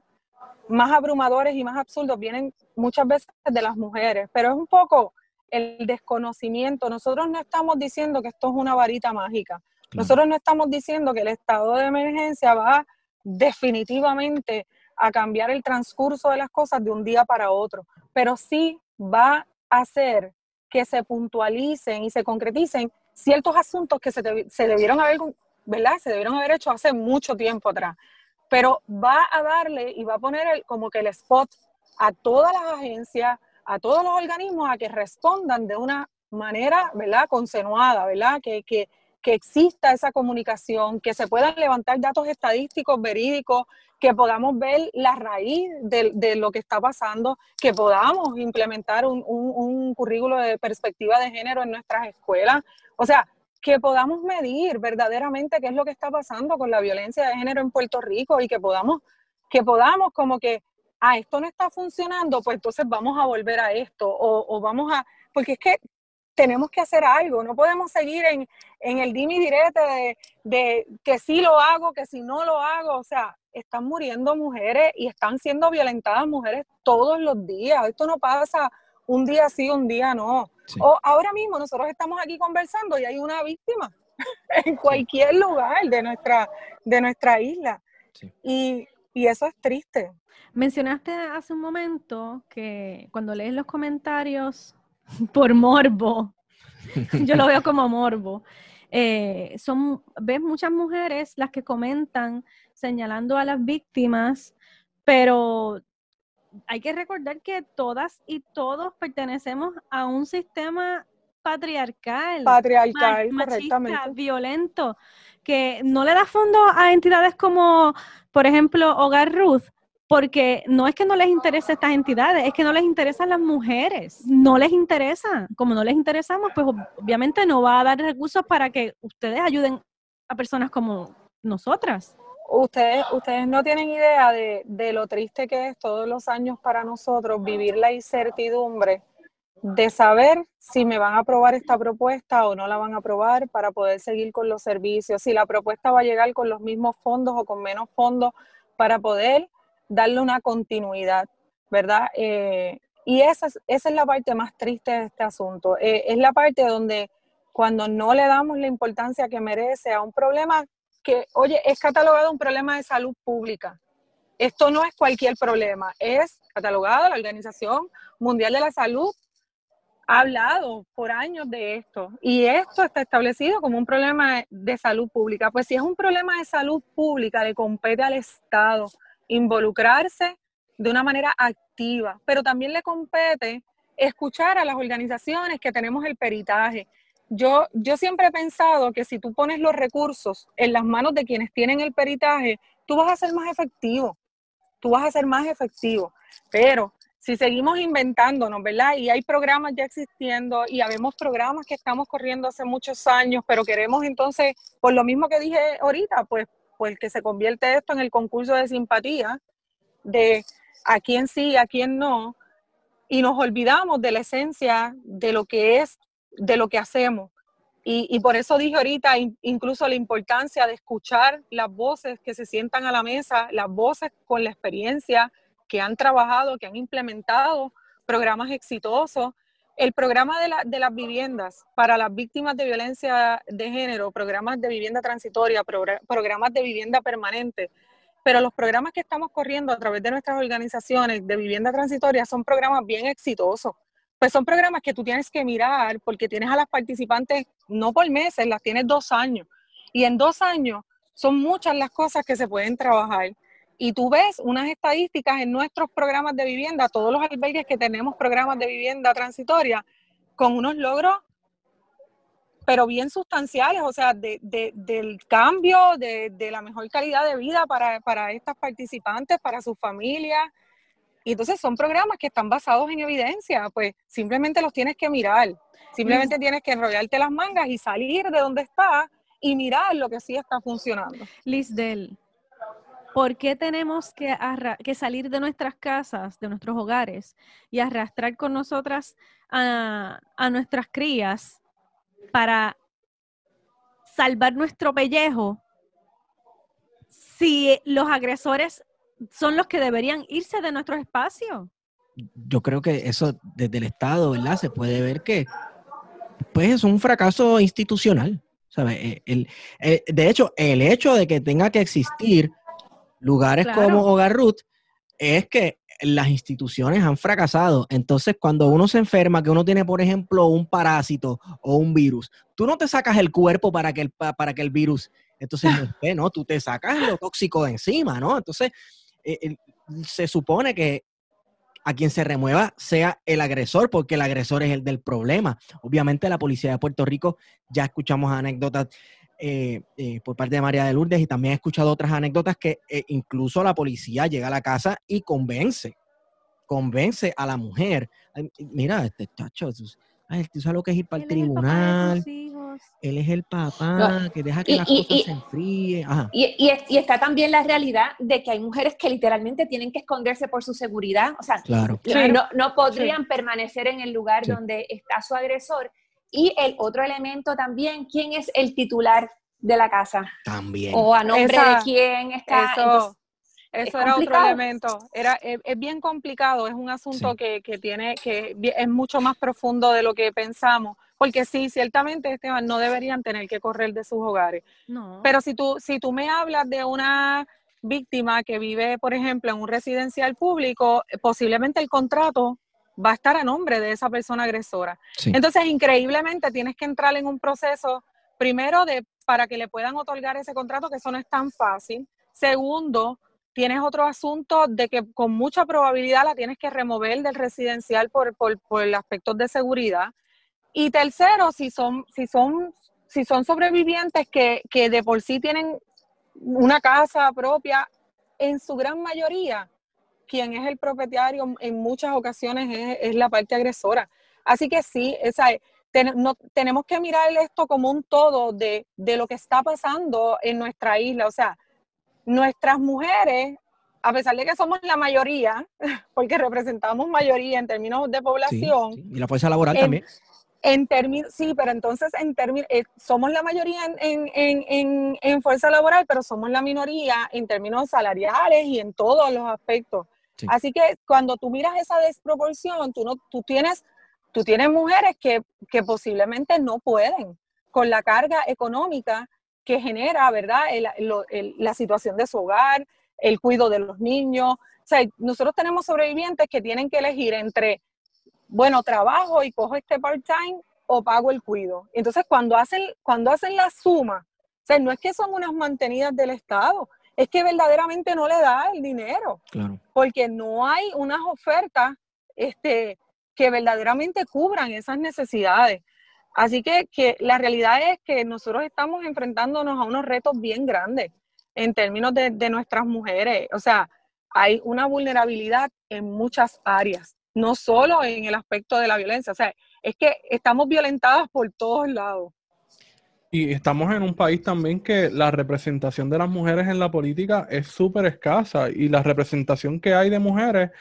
más abrumadores y más absurdos vienen muchas veces de las mujeres, pero es un poco el desconocimiento. Nosotros no estamos diciendo que esto es una varita mágica. Nosotros no estamos diciendo que el estado de emergencia va definitivamente a cambiar el transcurso de las cosas de un día para otro, pero sí va a hacer que se puntualicen y se concreticen ciertos asuntos que se, se debieron haber, ¿verdad? Se debieron haber hecho hace mucho tiempo atrás pero va a darle y va a poner como que el spot a todas las agencias, a todos los organismos a que respondan de una manera, ¿verdad? Concenuada, ¿verdad? Que, que exista esa comunicación, que se puedan levantar datos estadísticos verídicos, que podamos ver la raíz de, lo que está pasando, que podamos implementar un, un currículo de perspectiva de género en nuestras escuelas. O sea, que podamos medir verdaderamente qué es lo que está pasando con la violencia de género en Puerto Rico y que podamos, que podamos como que, ah, esto no está funcionando, pues entonces vamos a volver a esto o, vamos a, porque es que tenemos que hacer algo, no podemos seguir en, en el dimi direte de, de que sí lo hago, que si no lo hago, o sea, están muriendo mujeres y están siendo violentadas mujeres todos los días, esto no pasa un día sí, un día no. O ahora mismo nosotros estamos aquí conversando y hay una víctima en cualquier lugar de nuestra, de nuestra isla. Y, eso es triste. Mencionaste hace un momento que cuando lees los comentarios por morbo, yo lo veo como morbo, eh, son, ves muchas mujeres las que comentan señalando a las víctimas, pero hay que recordar que todas y todos pertenecemos a un sistema patriarcal, patriarcal, machista, violento, que no le da fondo a entidades como, por ejemplo, Hogar Ruth, porque no es que no les interese estas entidades, es que no les interesan las mujeres, no les interesa. Como no les interesamos, pues obviamente no va a dar recursos para que ustedes ayuden a personas como nosotras ustedes, ustedes no tienen idea de, lo triste que es todos los años para nosotros vivir la incertidumbre de saber si me van a aprobar esta propuesta o no la van a aprobar para poder seguir con los servicios, si la propuesta va a llegar con los mismos fondos o con menos fondos para poder darle una continuidad, ¿verdad? Eh, y esa es, esa es la parte más triste de este asunto. Eh, es la parte donde cuando no le damos la importancia que merece a un problema que, oye, es catalogado un problema de salud pública. Esto no es cualquier problema, es catalogado, la Organización Mundial de la Salud ha hablado por años de esto y esto está establecido como un problema de salud pública. Pues si es un problema de salud pública, le compete al Estado involucrarse de una manera activa, pero también le compete escuchar a las organizaciones que tenemos el peritaje, yo, yo siempre he pensado que si tú pones los recursos en las manos de quienes tienen el peritaje, tú vas a ser más efectivo, tú vas a ser más efectivo. Pero si seguimos inventándonos, ¿verdad? Y hay programas ya existiendo y habemos programas que estamos corriendo hace muchos años, pero queremos entonces, por lo mismo que dije ahorita, pues, pues que se convierte esto en el concurso de simpatía, de a quién sí, a quién no, y nos olvidamos de la esencia de lo que es de lo que hacemos. Y, por eso dije ahorita incluso la importancia de escuchar las voces que se sientan a la mesa, las voces con la experiencia que han trabajado, que han implementado programas exitosos. El programa de, de las viviendas para las víctimas de violencia de género, programas de vivienda transitoria, programas de vivienda permanente, pero los programas que estamos corriendo a través de nuestras organizaciones de vivienda transitoria son programas bien exitosos pues son programas que tú tienes que mirar porque tienes a las participantes no por meses, las tienes dos años. Y en dos años son muchas las cosas que se pueden trabajar. Y tú ves unas estadísticas en nuestros programas de vivienda, todos los albergues que tenemos programas de vivienda transitoria, con unos logros, pero bien sustanciales, o sea, del cambio, de, la mejor calidad de vida para, para estas participantes, para sus familias. Y entonces son programas que están basados en evidencia, pues simplemente los tienes que mirar, simplemente tienes que enrollarte las mangas y salir de donde está y mirar lo que sí está funcionando. Del, ¿por qué tenemos que, que salir de nuestras casas, de nuestros hogares y arrastrar con nosotras a, a nuestras crías para salvar nuestro pellejo si los agresores son los que deberían irse de nuestro espacio. Yo creo que eso desde el Estado, ¿verdad? Se puede ver que pues es un fracaso institucional. Eh, eh, de hecho, el hecho de que tenga que existir lugares como Hogar Ruth es que las instituciones han fracasado. Entonces, cuando uno se enferma, que uno tiene, por ejemplo, un parásito o un virus, tú no te sacas el cuerpo para que el, para que el virus, entonces, no, tú te sacas lo tóxico de encima, ¿no? Entonces, eh, se supone que a quien se remueva sea el agresor, porque el agresor es el del problema. Obviamente la policía de Puerto Rico, ya escuchamos anécdotas eh, eh, por parte de María de Lourdes y también he escuchado otras anécdotas que eh, incluso la policía llega a la casa y convence, convence a la mujer. Ay, mira, este chacho, tú, ay, tú sabes lo que es ir para el es el él es el papá, que deja que y- las y- cosas y- se enfríen. Ajá, Y, y es- y está también la realidad de que hay mujeres que literalmente tienen que esconderse por su seguridad. O sea, claro. Sí. no, no podrían permanecer en el lugar Sí. donde está su agresor. Y el otro elemento también, ¿quién es el titular de la casa? También. O a nombre Esa- de quién está. Eso, Entonces, eso es era otro complicado. elemento. Era, es, es bien complicado, es un asunto Sí. que, que tiene, que es mucho más profundo de lo que pensamos. Porque sí, ciertamente, Esteban, no deberían tener que correr de sus hogares. No. Pero si tú, si tú me hablas de una víctima que vive, por ejemplo, en un residencial público, eh, posiblemente el contrato va a estar a nombre de esa persona agresora. Sí. Entonces, increíblemente, tienes que entrar en un proceso, primero, de para que le puedan otorgar ese contrato, que eso no es tan fácil. Segundo, tienes otro asunto de que con mucha probabilidad la tienes que remover del residencial por, por, por aspectos de seguridad. Y tercero, si son, si son, si son sobrevivientes que, que de por sí tienen una casa propia, en su gran mayoría, quien es el propietario en muchas ocasiones es, es la parte agresora. Así que sí, esa, ten- no- tenemos que mirar esto como un todo de, de lo que está pasando en nuestra isla. O sea, nuestras mujeres, a pesar de que somos la mayoría, porque representamos mayoría en términos de Sí, población, sí. Y la fuerza laboral En- también. En términos, sí, pero entonces en términos, somos la mayoría en, en, en, en, en fuerza laboral, pero somos la minoría en términos salariales y en todos los aspectos. Sí. Así que cuando tú miras esa desproporción, tú, no, tú, tienes, tú tienes mujeres que, que posiblemente no pueden con la carga económica que genera, ¿verdad? El- lo- el- la situación de su hogar, el cuidado de los niños. O sea, nosotros tenemos sobrevivientes que tienen que elegir entre bueno, trabajo y cojo este part-time o pago el cuido. Entonces, cuando hacen, cuando hacen la suma, o sea, no es que son unas mantenidas del Estado, es que verdaderamente no le da el dinero, Claro. porque no hay unas ofertas este, que verdaderamente cubran esas necesidades. Así que, que la realidad es que nosotros estamos enfrentándonos a unos retos bien grandes en términos de, de nuestras mujeres. O sea, hay una vulnerabilidad en muchas áreas no solo en el aspecto de la violencia, o sea, es que estamos violentadas por todos lados. Y estamos en un país también que la representación de las mujeres en la política es súper escasa y la representación que hay de mujeres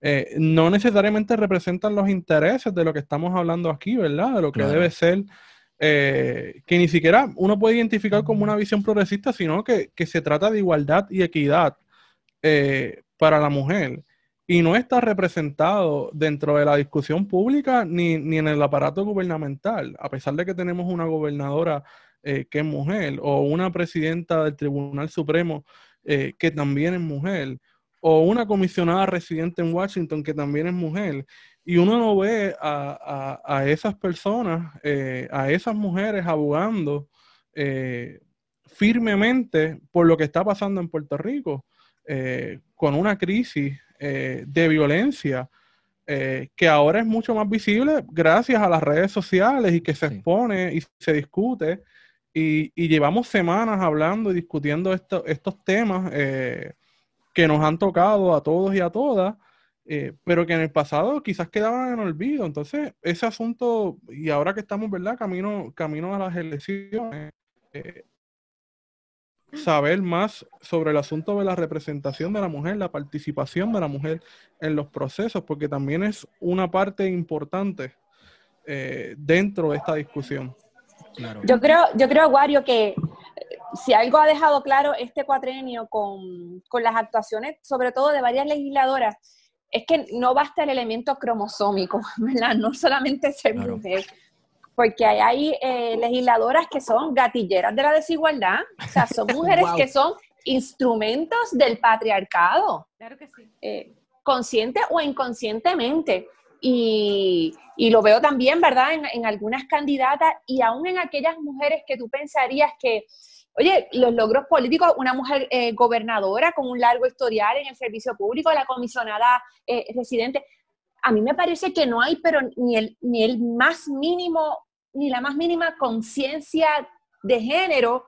eh, no necesariamente representan los intereses de lo que estamos hablando aquí, ¿verdad? De lo que Claro. debe ser, eh, que ni siquiera uno puede identificar como una visión progresista, sino que, que se trata de igualdad y equidad eh, para la mujer. Y no está representado dentro de la discusión pública ni, ni en el aparato gubernamental, a pesar de que tenemos una gobernadora eh, que es mujer, o una presidenta del Tribunal Supremo eh, que también es mujer, o una comisionada residente en Washington que también es mujer. Y uno no ve a, a- a esas personas, eh, a esas mujeres abogando firmemente por lo que está pasando en Puerto Rico, con una crisis eh, de violencia eh, que ahora es mucho más visible gracias a las redes sociales y que se Sí. expone y se discute. Y, y llevamos semanas hablando y discutiendo esto- estos temas eh, que nos han tocado a todos y a todas, eh, pero que en el pasado quizás quedaban en olvido. Entonces, ese asunto, y ahora que estamos, ¿verdad? Camino, camino a las elecciones, eh, saber más sobre el asunto de la representación de la mujer, la participación de la mujer en los procesos, porque también es una parte importante eh, dentro de esta discusión. Claro. Yo creo, yo creo, Wario, que eh, si algo ha dejado claro este cuatrenio con, con las actuaciones, sobre todo de varias legisladoras, es que no basta el elemento cromosómico, ¿verdad? No solamente ser Claro. mujer, porque hay, hay, eh, legisladoras que son gatilleras de la desigualdad, o sea, son mujeres Wow. que son instrumentos del patriarcado Claro que sí. eh, consciente o inconscientemente. Y, y lo veo también, ¿verdad?, en, en algunas candidatas y aún en aquellas mujeres que tú pensarías que, oye, los logros políticos, una mujer eh, gobernadora con un largo historial en el servicio público, la comisionada eh, residente, a mí me parece que no hay, pero ni el, ni el más mínimo, ni la más mínima conciencia de género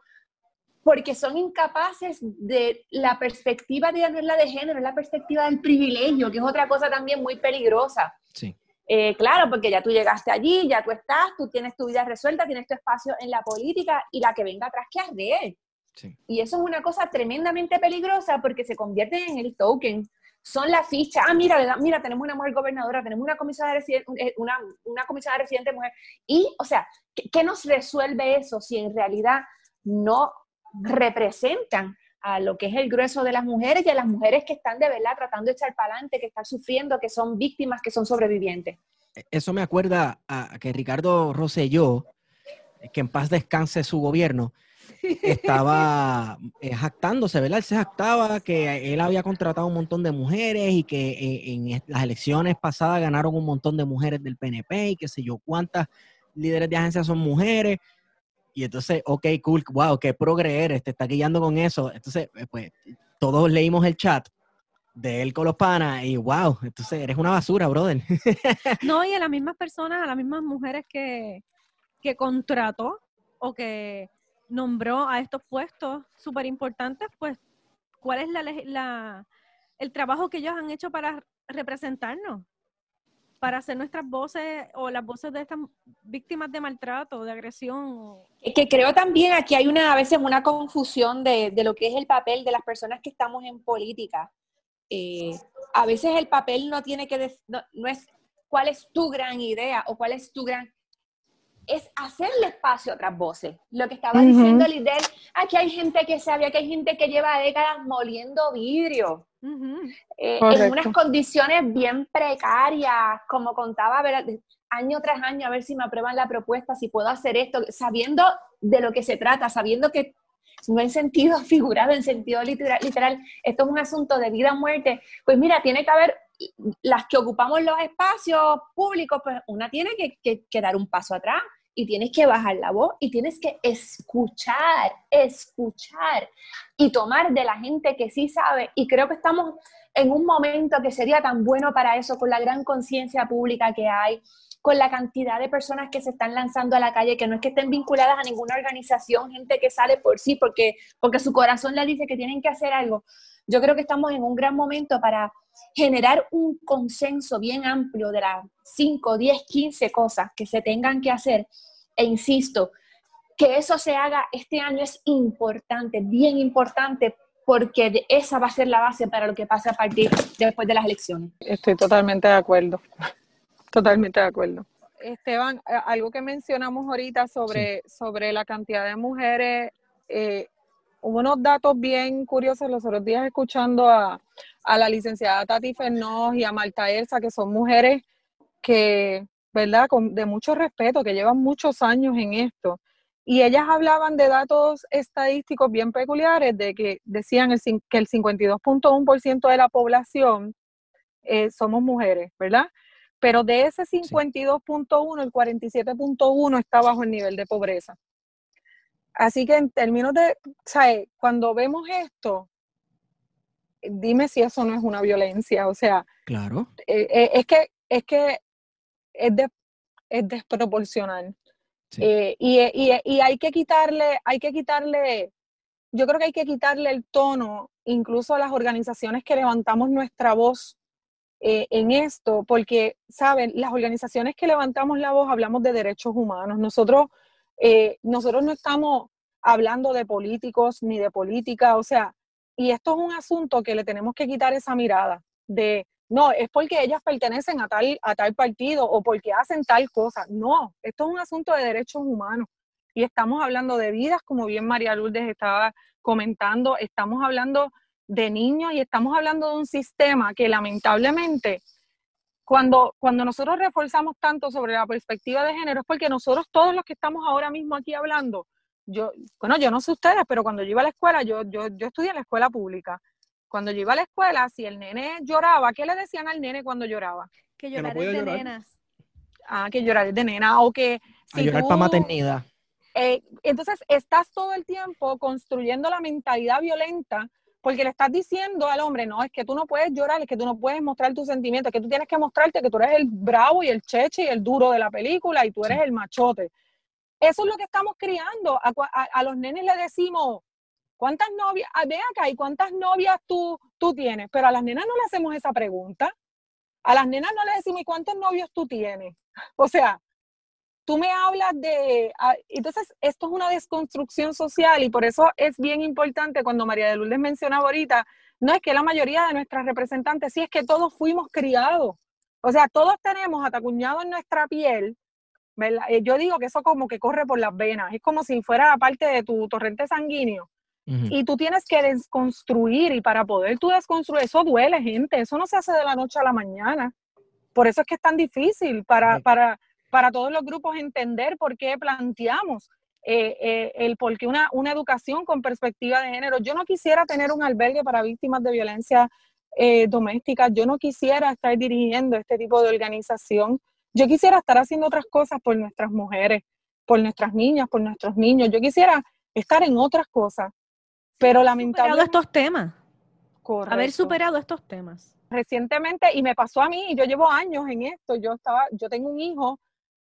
porque son incapaces de la perspectiva de no es la de género, es la perspectiva del privilegio, que es otra cosa también muy peligrosa. Sí. Eh, claro, porque ya tú llegaste allí, ya tú estás, tú tienes tu vida resuelta, tienes tu espacio en la política y la que venga atrás que arde. Sí. Y eso es una cosa tremendamente peligrosa porque se convierte en el token. Son la ficha. Ah, mira, mira, tenemos una mujer gobernadora, tenemos una comisionada residente, eh, una, una comisionada residente mujer. Y, o sea, ¿qué, ¿qué nos resuelve eso si en realidad no representan a lo que es el grueso de las mujeres y a las mujeres que están de verdad tratando de echar para adelante, que están sufriendo, que son víctimas, que son sobrevivientes. Eso me acuerda a que Ricardo Rosselló, que en paz descanse su gobierno, estaba eh, jactándose, ¿verdad? Él se jactaba que él había contratado un montón de mujeres y que eh, en las elecciones pasadas ganaron un montón de mujeres del PNP y qué sé yo cuántas líderes de agencias son mujeres. Y entonces, ok, cool, wow, qué progre eres, te está guiando con eso. Entonces, eh, pues, todos leímos el chat de él con los panas y wow, entonces eres una basura, brother. no, y a las mismas personas, a las mismas mujeres que, que contrató o que nombró a estos puestos súper importantes, pues, ¿cuál es la, la, el trabajo que ellos han hecho para representarnos? para hacer nuestras voces o las voces de estas víctimas de maltrato, de agresión. Que creo también aquí hay una a veces una confusión de, de lo que es el papel de las personas que estamos en política. Eh, a veces el papel no tiene que, no, no, es cuál es tu gran idea o cuál es tu gran, es hacerle espacio a otras voces. Lo que estaba uh -huh. diciendo Lidel, aquí hay gente que sabe, aquí hay gente que lleva décadas moliendo vidrio. Uh -huh. eh, en unas condiciones bien precarias, como contaba, ver, año tras año, a ver si me aprueban la propuesta, si puedo hacer esto, sabiendo de lo que se trata, sabiendo que no en sentido figurado, en sentido literal, literal, esto es un asunto de vida o muerte, pues mira, tiene que haber las que ocupamos los espacios públicos, pues una tiene que, que, que dar un paso atrás y tienes que bajar la voz y tienes que escuchar, escuchar y tomar de la gente que sí sabe. Y creo que estamos en un momento que sería tan bueno para eso, con la gran conciencia pública que hay, con la cantidad de personas que se están lanzando a la calle, que no es que estén vinculadas a ninguna organización, gente que sale por sí, porque, porque su corazón le dice que tienen que hacer algo. Yo creo que estamos en un gran momento para generar un consenso bien amplio de las 5, 10, 15 cosas que se tengan que hacer. E insisto, que eso se haga este año es importante, bien importante, porque esa va a ser la base para lo que pase a partir después de las elecciones. Estoy totalmente de acuerdo, totalmente de acuerdo. Esteban, algo que mencionamos ahorita sobre, sí. sobre la cantidad de mujeres, eh, hubo unos datos bien curiosos los otros días escuchando a, a la licenciada Tati Fernós y a Marta Elsa, que son mujeres que, ¿verdad?, Con, de mucho respeto, que llevan muchos años en esto. Y ellas hablaban de datos estadísticos bien peculiares, de que decían el, que el 52.1% de la población eh, somos mujeres, ¿verdad? Pero de ese 52.1, el 47.1 está bajo el nivel de pobreza. Así que en términos de, ¿sabes? Cuando vemos esto, dime si eso no es una violencia, o sea, claro. Eh, eh, es que es que es, de, es desproporcional. Sí. Eh, y, y, y, hay que quitarle, hay que quitarle, yo creo que hay que quitarle el tono, incluso a las organizaciones que levantamos nuestra voz eh, en esto, porque, saben, las organizaciones que levantamos la voz hablamos de derechos humanos. Nosotros, eh, nosotros no estamos hablando de políticos ni de política, o sea, y esto es un asunto que le tenemos que quitar esa mirada de no, es porque ellas pertenecen a tal, a tal partido o porque hacen tal cosa. No, esto es un asunto de derechos humanos. Y estamos hablando de vidas, como bien María Lourdes estaba comentando, estamos hablando de niños y estamos hablando de un sistema que lamentablemente, cuando, cuando nosotros reforzamos tanto sobre la perspectiva de género, es porque nosotros todos los que estamos ahora mismo aquí hablando, yo, bueno, yo no sé ustedes, pero cuando yo iba a la escuela, yo, yo, yo estudié en la escuela pública cuando yo iba a la escuela, si el nene lloraba, ¿qué le decían al nene cuando lloraba? Que llorar es de llorar. nenas. Ah, que llorar es de nena, o que... Si a llorar para maternidad. Eh, entonces, estás todo el tiempo construyendo la mentalidad violenta porque le estás diciendo al hombre, no, es que tú no puedes llorar, es que tú no puedes mostrar tus sentimientos, es que tú tienes que mostrarte que tú eres el bravo y el cheche y el duro de la película y tú eres el machote. eso es lo que estamos criando. A, a- a los nenes le decimos, ¿cuántas novias? Ah, ven acá, ¿y cuántas novias tú, tú tienes? Pero a las nenas no le hacemos esa pregunta. A las nenas no le decimos, ¿y cuántos novios tú tienes? O sea, tú me hablas de... ah, entonces, esto es una desconstrucción social y por eso es bien importante cuando María de Lourdes mencionaba ahorita, no es que la mayoría de nuestras representantes, sí es que todos fuimos criados. O sea, todos tenemos atacuñado en nuestra piel, ¿verdad? Eh, Yo digo que eso como que corre por las venas, es como si fuera parte de tu torrente sanguíneo y tú tienes que desconstruir y para poder tú desconstruir, eso duele, gente, eso no se hace de la noche a la mañana. Por eso es que es tan difícil para, para, para todos los grupos entender por qué planteamos eh, eh, el por qué una, una educación con perspectiva de género. Yo no quisiera tener un albergue para víctimas de violencia eh, doméstica, yo no quisiera estar dirigiendo este tipo de organización, yo quisiera estar haciendo otras cosas por nuestras mujeres, por nuestras niñas, por nuestros niños, yo quisiera estar en otras cosas, pero lamentablemente... estos temas. Haber Correcto. superado estos temas. recientemente y me pasó a mí y yo llevo años en esto yo estaba yo tengo un hijo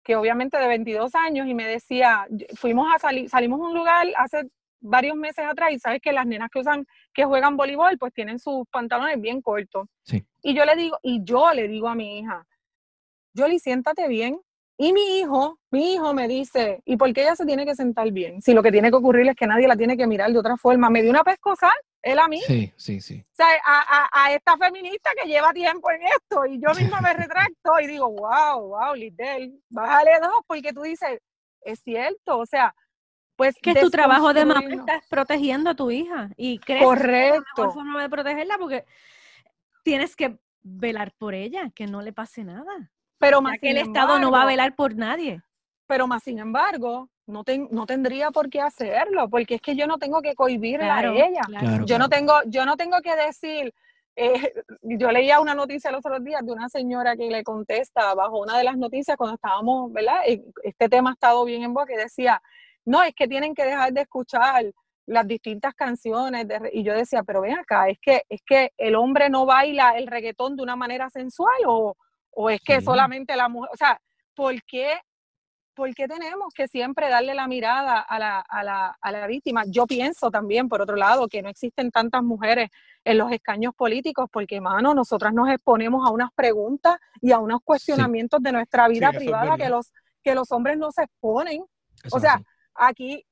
que obviamente de 22 años y me decía fuimos a salir salimos a un lugar hace varios meses atrás y sabes que las nenas que usan que juegan voleibol pues tienen sus pantalones bien cortos Sí. y yo le digo y yo le digo a mi hija Yoli siéntate bien y mi hijo mi hijo me dice y por qué ella se tiene que sentar bien si lo que tiene que ocurrir es que nadie la tiene que mirar de otra forma me dio una pescosa él a mí Sí, sí, sí. o sea, a, a- a esta feminista que lleva tiempo en esto y yo misma me retracto y digo, wow, wow, Lidel, bájale dos porque tú dices, es cierto, o sea, pues Que es tu trabajo de mamá, estás protegiendo a tu hija. Y crees que es la Correcto. mejor forma de protegerla porque tienes que velar por ella, que no le pase nada. Pero Ya más que el Estado no va a velar por nadie. Pero más sin embargo, no, ten- no tendría por qué hacerlo, porque es que yo no tengo que cohibirla Claro, a ella. Claro. Yo no tengo, yo no tengo que decir, eh, yo leía una noticia los otros días de una señora que le contesta bajo una de las noticias cuando estábamos, ¿verdad? Eh, Este tema ha estado bien en boca y decía, no, es que tienen que dejar de escuchar las distintas canciones de re-". y yo decía, pero ven acá, es que es que el hombre no baila el reggaetón de una manera sensual o, o es que Sí. solamente la mujer, o sea, ¿por qué ¿por qué tenemos que siempre darle la mirada a la, a, la, a la víctima? Yo pienso también, por otro lado, que no existen tantas mujeres en los escaños políticos, porque, mano, nosotras nos exponemos a unas preguntas y a unos cuestionamientos de nuestra vida es privada que los, que los hombres no se exponen. Eso O sea, así. aquí,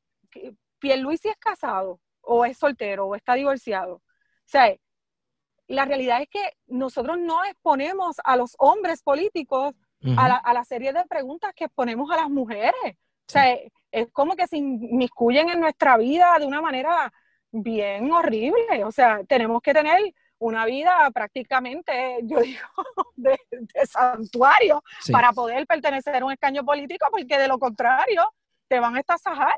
Pierluisi es casado, o es soltero, o está divorciado. O sea, la realidad es que nosotros no exponemos a los hombres políticos A, la, a la serie de preguntas que exponemos a las mujeres. O sea, es como que se inmiscuyen en nuestra vida de una manera bien horrible. O sea, tenemos que tener una vida prácticamente, yo digo, de, de santuario Sí. para poder pertenecer a un escaño político, porque de lo contrario te van a estasajar.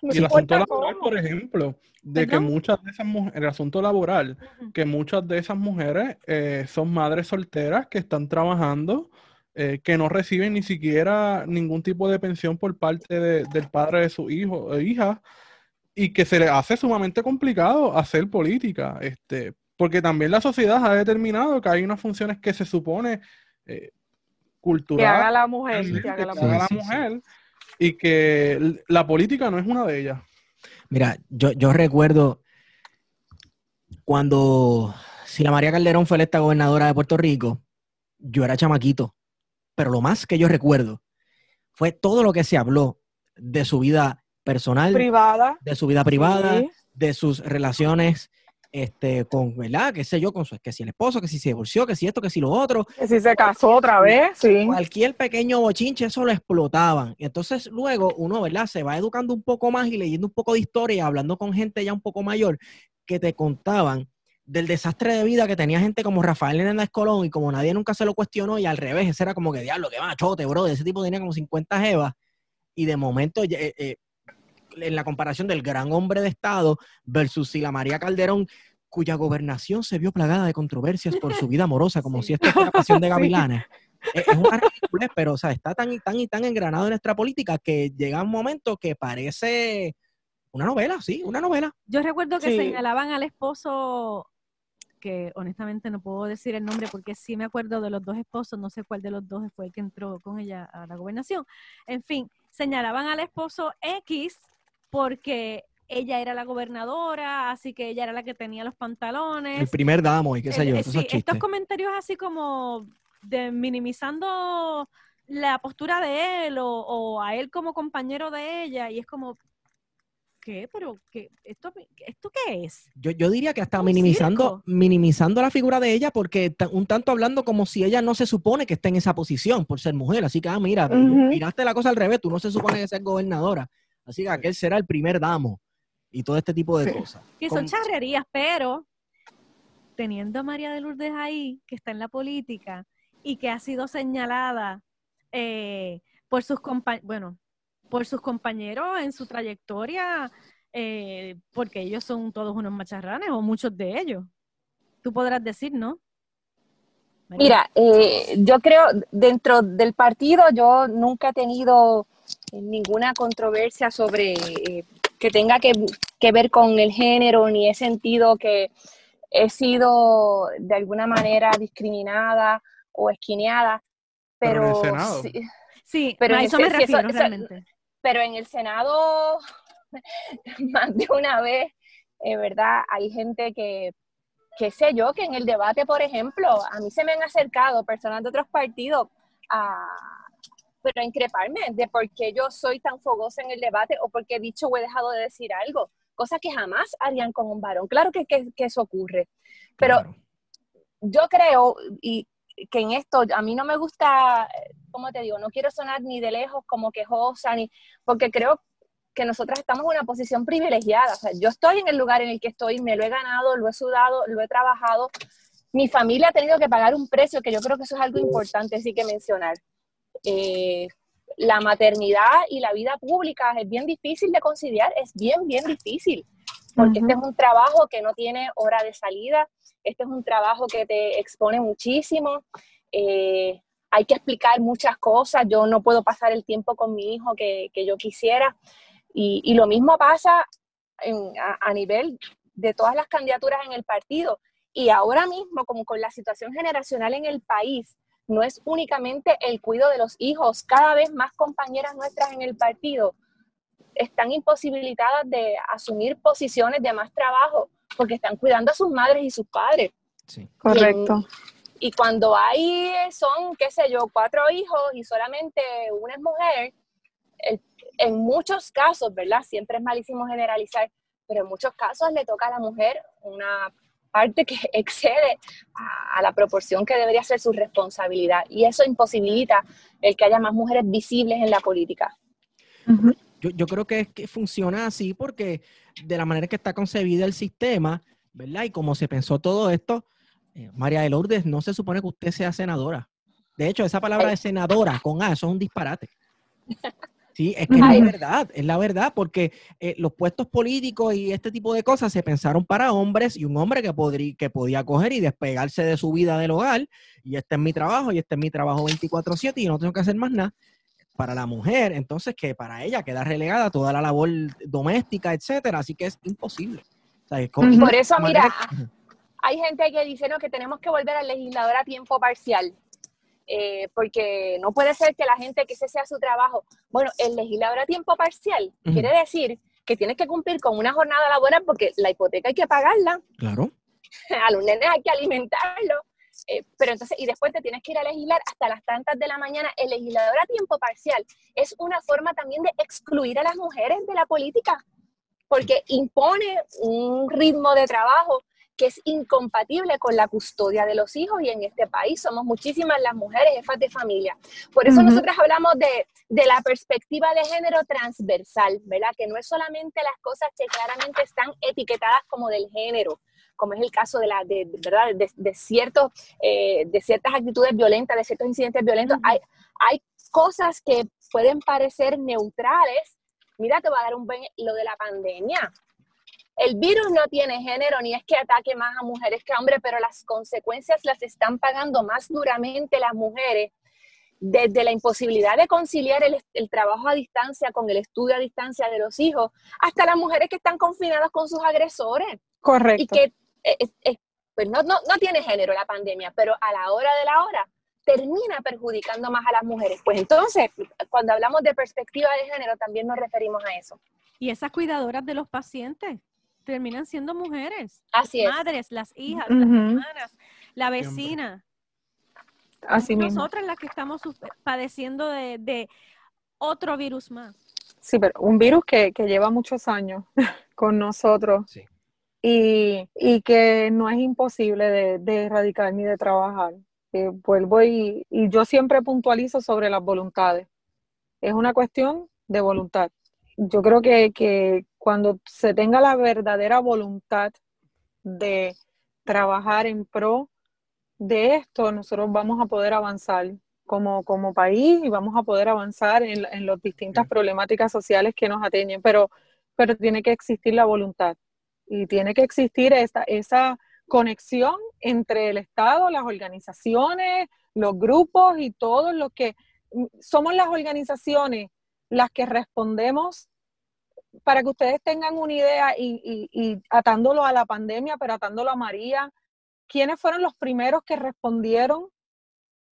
No Y el asunto laboral, cómo. por ejemplo, de que muchas de esas mujeres, el asunto laboral, que muchas de esas mujeres eh, son madres solteras que están trabajando, eh, que no reciben ni siquiera ningún tipo de pensión por parte de- del padre de su hijo o hija, y que se les hace sumamente complicado hacer política, este, porque también la sociedad ha determinado que hay unas funciones que se supone eh, Que haga cultural, la mujer, que que haga la mujer. haga la sí, sí. mujer, y que la política no es una de ellas. Mira, yo, yo recuerdo cuando Sila María Calderón fue electa gobernadora de Puerto Rico, yo era chamaquito, pero lo más que yo recuerdo fue todo lo que se habló de su vida personal, Privada. de su vida privada, sí. de sus relaciones este, con, ¿verdad? ¿Qué sé yo? Con su, que si el esposo, que si se divorció, que si esto, que si lo otro. Que si se casó otra vez, sí. Cualquier pequeño bochinche, eso lo explotaban. Y entonces luego uno, ¿verdad? Se va educando un poco más y leyendo un poco de historia y hablando con gente ya un poco mayor que te contaban del desastre de vida que tenía gente como Rafael Hernández Colón y como nadie nunca se lo cuestionó y al revés, ese era como que diablo, que machote, bro, ese tipo tenía como 50 jevas y de momento eh, eh, en la comparación del gran hombre de Estado versus Sila María Calderón, cuya gobernación se vio plagada de controversias por su vida amorosa, como Sí. si esto fuera pasión de Sí. gavilanes. Es, es una ridiculez, pero o sea, está tan y tan y tan engranado en nuestra política que llega un momento que parece una novela, sí, una novela. Yo recuerdo que Sí. señalaban al esposo, que honestamente no puedo decir el nombre porque sí me acuerdo de los dos esposos, no sé cuál de los dos fue el que entró con ella a la gobernación. En fin, señalaban al esposo X porque ella era la gobernadora, así que ella era la que tenía los pantalones. El primer damo y qué sé yo, eh, sí, estos comentarios así como de minimizando la postura de él o, o a él como compañero de ella y es como ¿qué? pero qué esto esto qué es? Yo, yo diría que hasta minimizando, circo. minimizando la figura de ella, porque un tanto hablando como si ella no se supone que esté en esa posición por ser mujer. Así que, ah, mira, Ujú. miraste la cosa al revés, tú no se supone que seas gobernadora. Así que aquel será el primer damo y todo este tipo de Sí. cosas. Que son Con- charrerías, pero teniendo a María de Lourdes ahí, que está en la política y que ha sido señalada eh, por sus compa- bueno, por sus compañeros en su trayectoria, eh, porque ellos son todos unos macharranes, o muchos de ellos. Tú podrás decir, ¿no? Mira, eh, yo creo, dentro del partido yo nunca he tenido ninguna controversia sobre eh, que tenga que, que ver con el género, ni he sentido que he sido de alguna manera discriminada o esquineada. Pero en el Pero, Senado. sí- sí, pero a eso me ese- sí, eso- refiero eso- realmente. Pero en el Senado, más de una vez, es verdad, hay gente que, qué sé yo, que en el debate, por ejemplo, a mí se me han acercado personas de otros partidos a, pero a increparme de por qué yo soy tan fogosa en el debate o porque he dicho o he dejado de decir algo, cosas que jamás harían con un varón. Claro que, que- que eso ocurre, pero Claro. yo creo y que en esto a mí no me gusta, como te digo, no quiero sonar ni de lejos como quejosa, ni porque creo que nosotras estamos en una posición privilegiada. O sea, yo estoy en el lugar en el que estoy, me lo he ganado, lo he sudado, lo he trabajado. Mi familia ha tenido que pagar un precio que yo creo que eso es algo importante sí que mencionar. Eh, la maternidad y la vida pública es bien difícil de conciliar, es bien, bien difícil, porque este es un trabajo que no tiene hora de salida, este es un trabajo que te expone muchísimo, eh, hay que explicar muchas cosas, yo no puedo pasar el tiempo con mi hijo que, que yo quisiera, y, y lo mismo pasa a, a nivel de todas las candidaturas en el partido, y ahora mismo, como con la situación generacional en el país, no es únicamente el cuidado de los hijos, cada vez más compañeras nuestras en el partido están imposibilitadas de asumir posiciones de más trabajo porque están cuidando a sus madres y sus padres. Sí. Correcto. Y cuando hay, son, qué sé yo, cuatro hijos y solamente una es mujer, el- en muchos casos, ¿verdad? Siempre es malísimo generalizar, pero en muchos casos le toca a la mujer una parte que excede a, a la proporción que debería ser su responsabilidad. Y eso imposibilita el que haya más mujeres visibles en la política. Ujú. Yo, yo creo que es que funciona así porque de la manera que está concebida el sistema, ¿verdad? Y como se pensó todo esto, eh, María de Lourdes, no se supone que usted sea senadora. De hecho, esa palabra de senadora con A, eso es un disparate. Sí, es que es la verdad, es la verdad, porque eh, los puestos políticos y este tipo de cosas se pensaron para hombres y un hombre que, podría, que podía coger y despegarse de su vida del hogar y este es mi trabajo y este es mi trabajo 24/7 y no tengo que hacer más nada para la mujer, entonces que para ella queda relegada toda la labor doméstica, etcétera, así que es imposible. O sea, es co- Ujú. Por eso, mira, manera- hay gente que dice no, que tenemos que volver al legislador a tiempo parcial, eh, porque no puede ser que la gente que ese sea su trabajo. Bueno, el legislador a tiempo parcial quiere decir que tienes que cumplir con una jornada laboral porque la hipoteca hay que pagarla, claro, a los nenes hay que alimentarlos, eh, pero entonces, y después te tienes que ir a legislar hasta las tantas de la mañana. El legislador a tiempo parcial es una forma también de excluir a las mujeres de la política, porque impone un ritmo de trabajo que es incompatible con la custodia de los hijos y en este país somos muchísimas las mujeres jefas de familia. Por eso Ujú. nosotras hablamos de, de la perspectiva de género transversal, ¿verdad? Que no es solamente las cosas que claramente están etiquetadas como del género, como es el caso de, la, de, ¿verdad? de, de ciertos, eh, de ciertas actitudes violentas, de ciertos incidentes violentos. Hay, hay cosas que pueden parecer neutrales. Mira, te va a dar un buen, lo de la pandemia. El virus no tiene género ni es que ataque más a mujeres que a hombres, pero las consecuencias las están pagando más duramente las mujeres, desde la imposibilidad de conciliar el, el trabajo a distancia con el estudio a distancia de los hijos, hasta las mujeres que están confinadas con sus agresores Correcto. y que eh, pues no, no, no tiene género la pandemia, pero a la hora de la hora termina perjudicando más a las mujeres. Pues entonces, cuando hablamos de perspectiva de género, también nos referimos a eso. Y esas cuidadoras de los pacientes terminan siendo mujeres. Así es. Madres, las hijas, las hermanas, la vecina. Así mismo. Nosotras las que estamos padeciendo de, de otro virus más. Sí, pero un virus que, que lleva muchos años con nosotros Sí. Y, y que no es imposible de, de erradicar ni de trabajar. Eh, vuelvo y, y yo siempre puntualizo sobre las voluntades. Es una cuestión de voluntad. Yo creo que, que cuando se tenga la verdadera voluntad de trabajar en pro de esto, nosotros vamos a poder avanzar como, como país y vamos a poder avanzar en, en las distintas problemáticas sociales que nos atañen, pero, pero tiene que existir la voluntad y tiene que existir esa, esa conexión entre el Estado, las organizaciones, los grupos y todos los que somos las organizaciones las que respondemos para que ustedes tengan una idea y, y, y atándolo a la pandemia, pero atándolo a María, ¿quiénes fueron los primeros que respondieron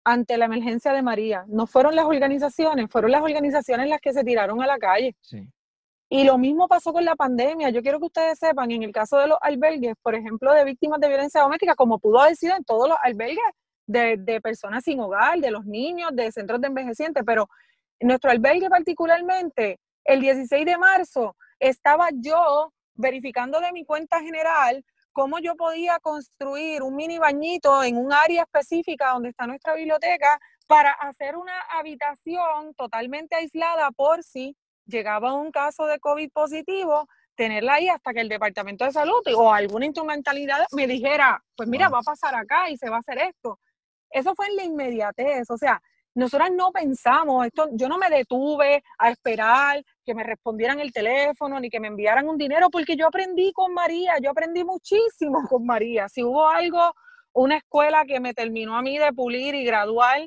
ante la emergencia de María? No fueron las organizaciones, fueron las organizaciones las que se tiraron a la calle. Sí. Y lo mismo pasó con la pandemia. Yo quiero que ustedes sepan, en el caso de los albergues, por ejemplo, de víctimas de violencia doméstica, como pudo haber sido en todos los albergues de, de personas sin hogar, de los niños, de centros de envejecientes, pero nuestro albergue particularmente, el 16 de marzo, estaba yo verificando de mi cuenta general cómo yo podía construir un mini bañito en un área específica donde está nuestra biblioteca para hacer una habitación totalmente aislada por si llegaba un caso de COVID positivo, tenerla ahí hasta que el Departamento de Salud o alguna instrumentalidad me dijera, pues mira, va a pasar acá y se va a hacer esto. Eso fue en la inmediatez, o sea, nosotras no pensamos, esto, yo no me detuve a esperar que me respondieran el teléfono ni que me enviaran un dinero, porque yo aprendí con María, yo aprendí muchísimo con María. Si hubo algo, una escuela que me terminó a mí de pulir y graduar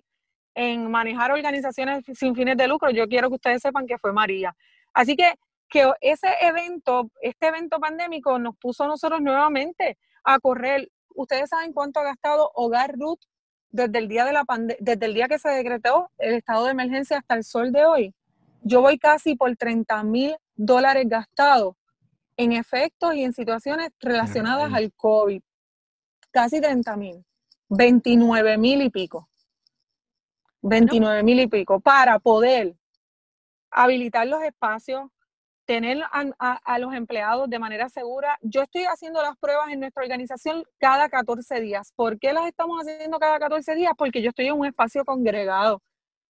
en manejar organizaciones sin fines de lucro, yo quiero que ustedes sepan que fue María. Así que, que ese evento, este evento pandémico nos puso a nosotros nuevamente a correr. Ustedes saben cuánto ha gastado Hogar Ruth desde el día de la pande- desde el día que se decretó el estado de emergencia hasta el sol de hoy. Yo voy casi por 30 mil dólares gastados en efectos y en situaciones relacionadas al COVID. Casi 30 mil. 29 mil y pico. 29 mil y pico para poder habilitar los espacios, tener a, los empleados de manera segura. Yo estoy haciendo las pruebas en nuestra organización cada 14 días. ¿Por qué las estamos haciendo cada 14 días? Porque yo estoy en un espacio congregado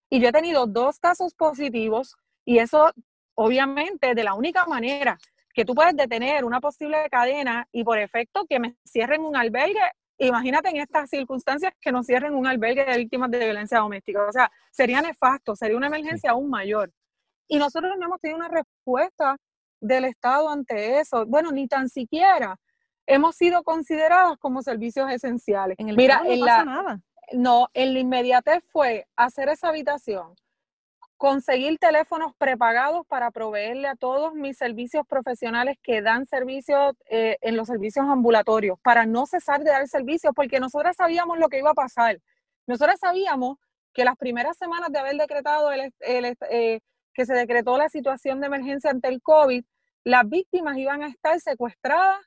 y yo he tenido dos casos positivos y eso obviamente de la única manera que tú puedes detener una posible cadena y por efecto que me cierren un albergue, imagínate en estas circunstancias que nos cierren un albergue de víctimas de violencia doméstica. O sea, sería nefasto, sería una emergencia aún mayor. Y nosotros no hemos tenido una respuesta del Estado ante eso. Bueno, ni tan siquiera hemos sido consideradas como servicios esenciales. En el Mira, no en pasa la, nada. no, en la inmediatez fue hacer esa habitación, conseguir teléfonos prepagados para proveerle a todos mis servicios profesionales que dan servicios eh, en los servicios ambulatorios, para no cesar de dar servicios, porque nosotras sabíamos lo que iba a pasar. Nosotras sabíamos que las primeras semanas de haber decretado el, el, eh, que se decretó la situación de emergencia ante el COVID, las víctimas iban a estar secuestradas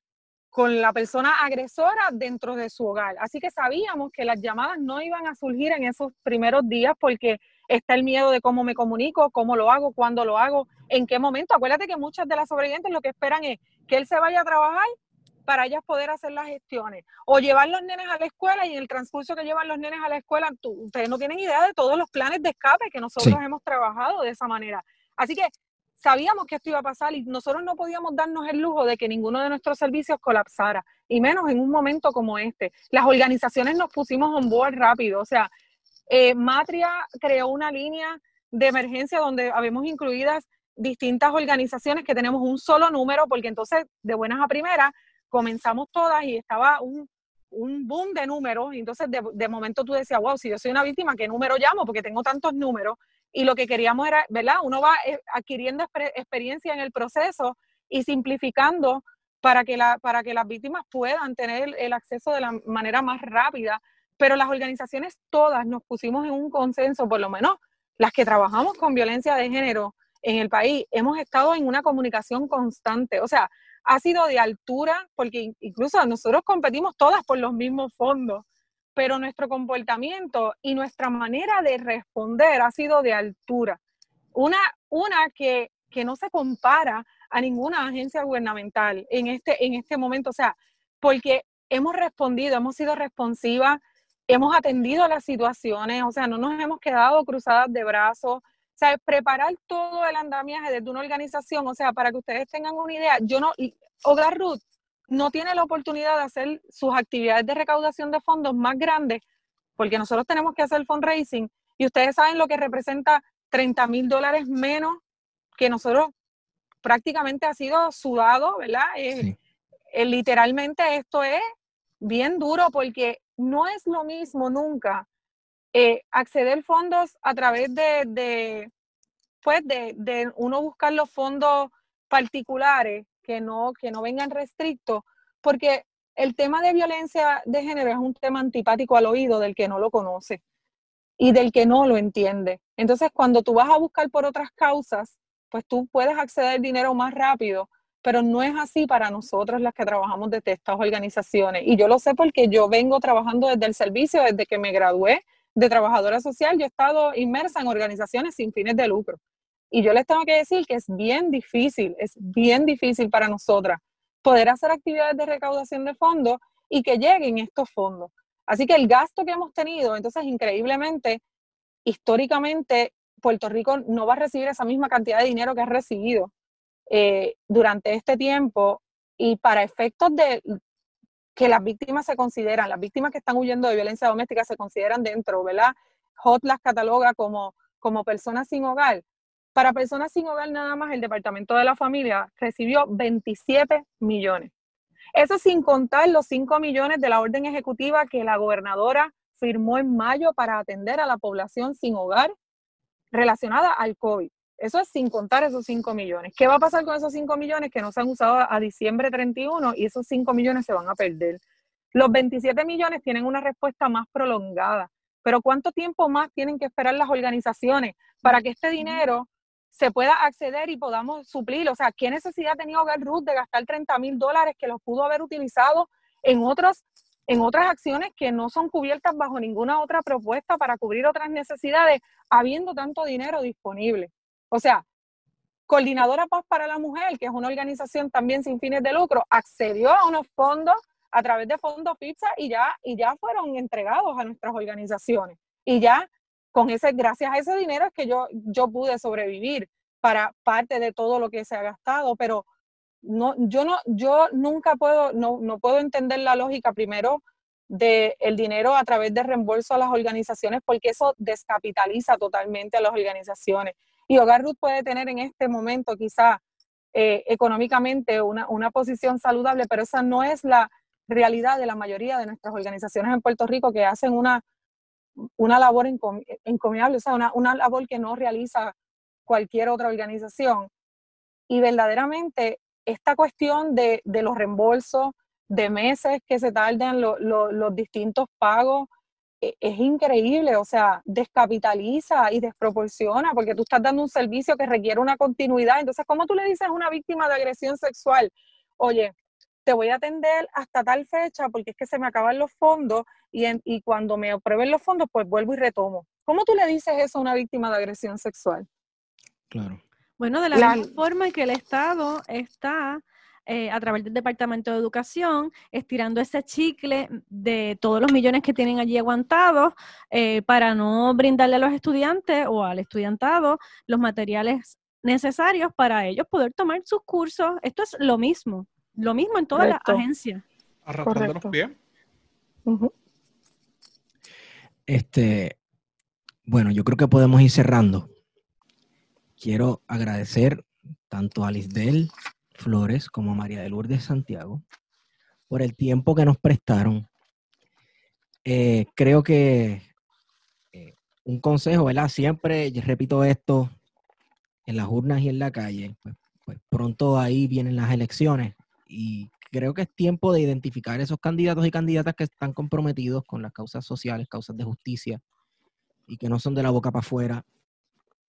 con la persona agresora dentro de su hogar. Así que sabíamos que las llamadas no iban a surgir en esos primeros días porque está el miedo de cómo me comunico, cómo lo hago, cuándo lo hago, en qué momento. Acuérdate que muchas de las sobrevivientes lo que esperan es que él se vaya a trabajar para ellas poder hacer las gestiones o llevar los nenes a la escuela y en el transcurso que llevan los nenes a la escuela, tú, ustedes no tienen idea de todos los planes de escape que nosotros Sí. hemos trabajado de esa manera. Así que sabíamos que esto iba a pasar y nosotros no podíamos darnos el lujo de que ninguno de nuestros servicios colapsara, y menos en un momento como este. Las organizaciones nos pusimos on board rápido, o sea, eh, Matria creó una línea de emergencia donde habemos incluidas distintas organizaciones que tenemos un solo número, porque entonces de buenas a primeras comenzamos todas y estaba un, un boom de números, entonces de, de momento tú decías, wow, si yo soy una víctima, ¿qué número llamo? Porque tengo tantos números, y lo que queríamos era, ¿verdad? Uno va eh, adquiriendo exper- experiencia en el proceso y simplificando para que, la, para que las víctimas puedan tener el acceso de la manera más rápida pero las organizaciones todas nos pusimos en un consenso, por lo menos las que trabajamos con violencia de género en el país, hemos estado en una comunicación constante. O sea, ha sido de altura, porque incluso nosotros competimos todas por los mismos fondos, pero nuestro comportamiento y nuestra manera de responder ha sido de altura. Una, una que, que no se compara a ninguna agencia gubernamental en este, en este momento, o sea, porque hemos respondido, hemos sido responsivas, hemos atendido las situaciones, o sea, no nos hemos quedado cruzadas de brazos, o sea, preparar todo el andamiaje desde una organización, o sea, para que ustedes tengan una idea, yo no, Hogar Ruth no tiene la oportunidad de hacer sus actividades de recaudación de fondos más grandes, porque nosotros tenemos que hacer fundraising, y ustedes saben lo que representa 30 mil dólares menos que nosotros prácticamente ha sido sudado, ¿verdad? Eh, literalmente esto es bien duro porque no es lo mismo nunca eh, acceder fondos a través de, de pues de, de, uno buscar los fondos particulares que no, que no vengan restrictos, porque el tema de violencia de género es un tema antipático al oído del que no lo conoce y del que no lo entiende. Entonces, cuando tú vas a buscar por otras causas, pues tú puedes acceder dinero más rápido, pero no es así para nosotros las que trabajamos desde estas organizaciones. Y yo lo sé porque yo vengo trabajando desde el servicio, desde que me gradué de trabajadora social, yo he estado inmersa en organizaciones sin fines de lucro. Y yo les tengo que decir que es bien difícil, es bien difícil para nosotras poder hacer actividades de recaudación de fondos y que lleguen estos fondos. Así que el gasto que hemos tenido, entonces increíblemente, históricamente, Puerto Rico no va a recibir esa misma cantidad de dinero que ha recibido eh, durante este tiempo y para efectos de que las víctimas se consideran, las víctimas que están huyendo de violencia doméstica se consideran dentro, ¿verdad? HOT las cataloga como, como personas sin hogar. Para personas sin hogar nada más el Departamento de la Familia recibió 27 millones. Eso sin contar los 5 millones de la orden ejecutiva que la gobernadora firmó en mayo para atender a la población sin hogar relacionada al COVID. Eso es sin contar esos 5 millones. ¿Qué va a pasar con esos 5 millones que no se han usado a diciembre 31 y esos 5 millones se van a perder? Los 27 millones tienen una respuesta más prolongada, pero ¿cuánto tiempo más tienen que esperar las organizaciones para que este dinero se pueda acceder y podamos suplir? O sea, ¿qué necesidad tenía Hogar Ruth de gastar 30 mil dólares que los pudo haber utilizado en otros en otras acciones que no son cubiertas bajo ninguna otra propuesta para cubrir otras necesidades, habiendo tanto dinero disponible. O sea, Coordinadora Paz para la Mujer, que es una organización también sin fines de lucro, accedió a unos fondos a través de fondos pizza y ya, y ya fueron entregados a nuestras organizaciones. Y ya con ese, gracias a ese dinero es que yo, yo pude sobrevivir para parte de todo lo que se ha gastado, pero no, yo no, yo nunca puedo, no, no puedo entender la lógica primero del el dinero a través de reembolso a las organizaciones, porque eso descapitaliza totalmente a las organizaciones. Y Hogar Ruth puede tener en este momento quizá eh, económicamente una, una posición saludable, pero esa no es la realidad de la mayoría de nuestras organizaciones en Puerto Rico que hacen una, una labor encomiable, o sea, una, una labor que no realiza cualquier otra organización. Y verdaderamente esta cuestión de, los reembolsos, de meses que se tardan los distintos pagos, es increíble, o sea, descapitaliza y desproporciona, porque tú estás dando un servicio que requiere una continuidad. Entonces, ¿cómo tú le dices a una víctima de agresión sexual, oye, te voy a atender hasta tal fecha porque es que se me acaban los fondos y, y cuando me aprueben los fondos, pues vuelvo y retomo? ¿Cómo tú le dices eso a una víctima de agresión sexual? Claro. Bueno, de la, misma forma que el Estado está eh, a través del Departamento de Educación, estirando ese chicle de todos los millones que tienen allí aguantados eh, para no brindarle a los estudiantes o al estudiantado los materiales necesarios para ellos poder tomar sus cursos. Esto es lo mismo, lo mismo en todas las agencias. Arrastrando los pies. Este, bueno, yo creo que podemos ir cerrando quiero agradecer tanto a Lisdel Flores como María de Lourdes Santiago por el tiempo que nos prestaron. Eh, creo que eh, un consejo, ¿verdad? Siempre repito esto en las urnas y en la calle, pues, pues, pronto ahí vienen las elecciones y creo que es tiempo de identificar esos candidatos y candidatas que están comprometidos con las causas sociales, causas de justicia, y que no son de la boca para afuera.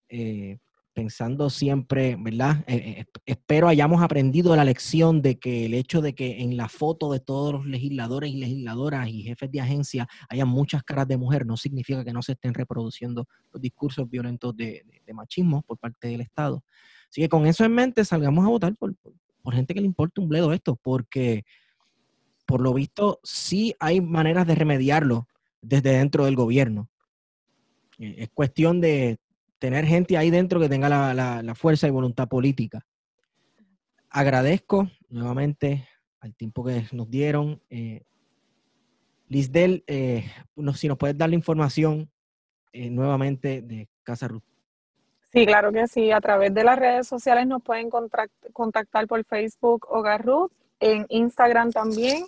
Eh, pensando siempre, ¿verdad? Eh, eh, espero hayamos aprendido la lección de que el hecho de que en la foto de todos los legisladores y legisladoras y jefes de agencia haya muchas caras de mujer no significa que no se estén reproduciendo los discursos violentos de, machismo por parte del Estado. Así que con eso en mente salgamos a votar por, gente que le importe un bledo esto, porque por lo visto sí hay maneras de remediarlo desde dentro del gobierno. Eh, es cuestión de tener gente ahí dentro que tenga la, fuerza y voluntad política. Agradezco nuevamente al tiempo que nos dieron. Eh, Lisdel, eh, si nos puedes dar la información eh, nuevamente de Casa Ruth. Sí, claro que sí. A través de las redes sociales nos pueden contactar por Facebook Hogar Ruth, en Instagram también,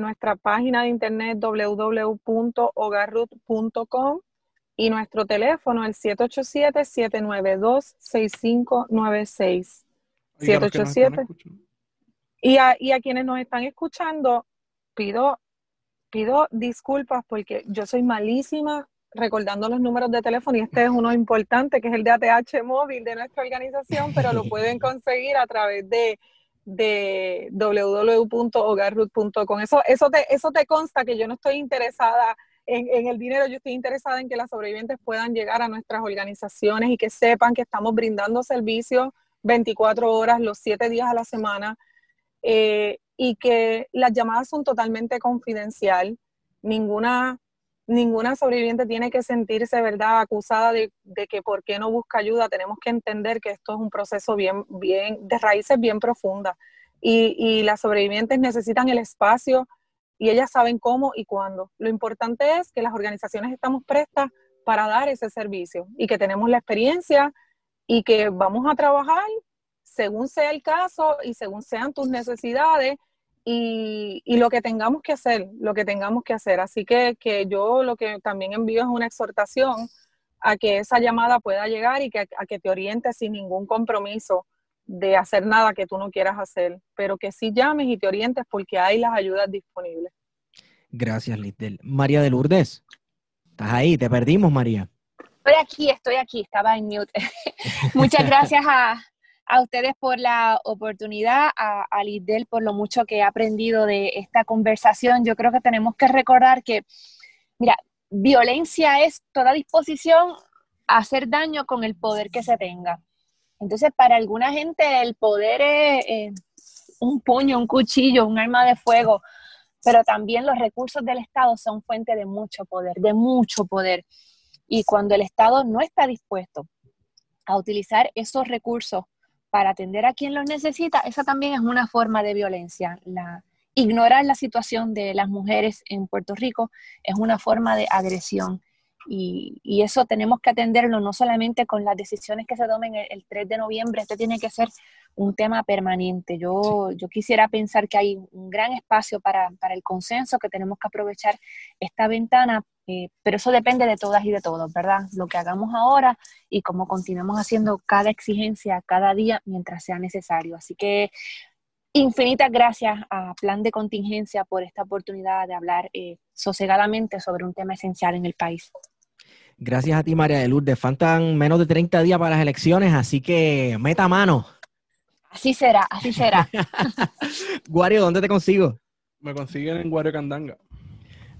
nuestra página de internet www.hogarruth.com y nuestro teléfono el 787-792-6596. 787. Y a, y a quienes nos están escuchando, pido, pido disculpas porque yo soy malísima recordando los números de teléfono y este es uno importante que es el de ATH móvil de nuestra organización, pero lo pueden conseguir a través de, de www.hogarroot.com. Eso, eso, te, eso te consta que yo no estoy interesada en, el dinero, yo estoy interesada en que las sobrevivientes puedan llegar a nuestras organizaciones y que sepan que estamos brindando servicios 24 horas, los 7 días a la semana, eh, y que las llamadas son totalmente confidencial. Ninguna, ninguna sobreviviente tiene que sentirse, ¿verdad?, acusada de, que por qué no busca ayuda. Tenemos que entender que esto es un proceso bien, bien, de raíces bien profundas. Y, y las sobrevivientes necesitan el espacio y ellas saben cómo y cuándo. Lo importante es que las organizaciones estamos prestas para dar ese servicio y que tenemos la experiencia y que vamos a trabajar según sea el caso y según sean tus necesidades y, lo que tengamos que hacer, lo que tengamos que hacer. Así que, yo lo que también envío es una exhortación a que esa llamada pueda llegar y que, a que te orientes sin ningún compromiso de hacer nada que tú no quieras hacer, pero que sí llames y te orientes porque hay las ayudas disponibles. Gracias, Litel. María de Lourdes, estás ahí, te perdimos, María. Estoy aquí, estoy aquí, estaba en mute. Muchas gracias a, ustedes por la oportunidad, a, a Lidel por lo mucho que he aprendido de esta conversación. Yo creo que tenemos que recordar que, mira, violencia es toda disposición a hacer daño con el poder que se tenga. Entonces, para alguna gente el poder es un puño, un cuchillo, un arma de fuego, pero también los recursos del Estado son fuente de mucho poder, de mucho poder. Y cuando el Estado no está dispuesto a utilizar esos recursos para atender a quien los necesita, esa también es una forma de violencia. La, ignorar la situación de las mujeres en Puerto Rico es una forma de agresión. Y, eso tenemos que atenderlo no solamente con las decisiones que se tomen el, 3 de noviembre, este tiene que ser un tema permanente. Yo, yo quisiera pensar que hay un gran espacio para, el consenso, que tenemos que aprovechar esta ventana, eh, pero eso depende de todas y de todos, ¿verdad? Lo que hagamos ahora y cómo continuemos haciendo cada exigencia cada día mientras sea necesario. Así que Infinitas gracias a Plan de Contingencia por esta oportunidad de hablar eh, sosegadamente sobre un tema esencial en el país. Gracias a ti, María de Lourdes. Faltan menos de 30 días para las elecciones, así que meta mano. Así será, así será. Guario, ¿dónde te consigo? Me consiguen en Guario Candanga.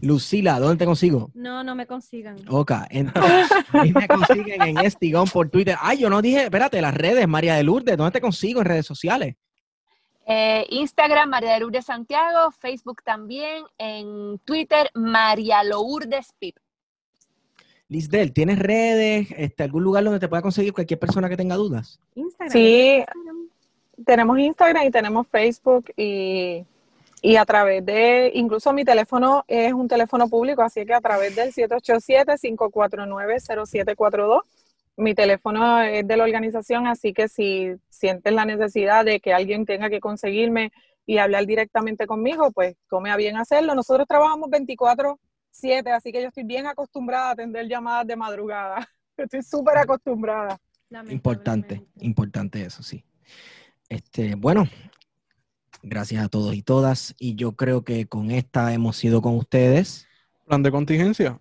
Lucila, ¿dónde te consigo? No, no me consigan. Ok, entonces me consiguen en Estigón por Twitter. Ay, yo no dije, espérate, las redes, María de Lourdes, ¿dónde te consigo en redes sociales? Eh, Instagram, María de Lourdes Santiago, Facebook también, en Twitter, María Lourdes Pip. Lisdel, ¿tienes redes, este, algún lugar donde te pueda conseguir cualquier persona que tenga dudas? Instagram. Sí, tenemos Instagram y tenemos Facebook y, a través de, incluso mi teléfono es un teléfono público, así que a través del 787-549-0742. Mi teléfono es de la organización, así que si sientes la necesidad de que alguien tenga que conseguirme y hablar directamente conmigo, pues tome a bien hacerlo. Nosotros trabajamos 24 7, así que yo estoy bien acostumbrada a atender llamadas de madrugada. Estoy súper acostumbrada. Importante, importante eso, sí. Este, bueno, gracias a todos y todas. Y yo creo que con esta hemos ido con ustedes. Plan de contingencia.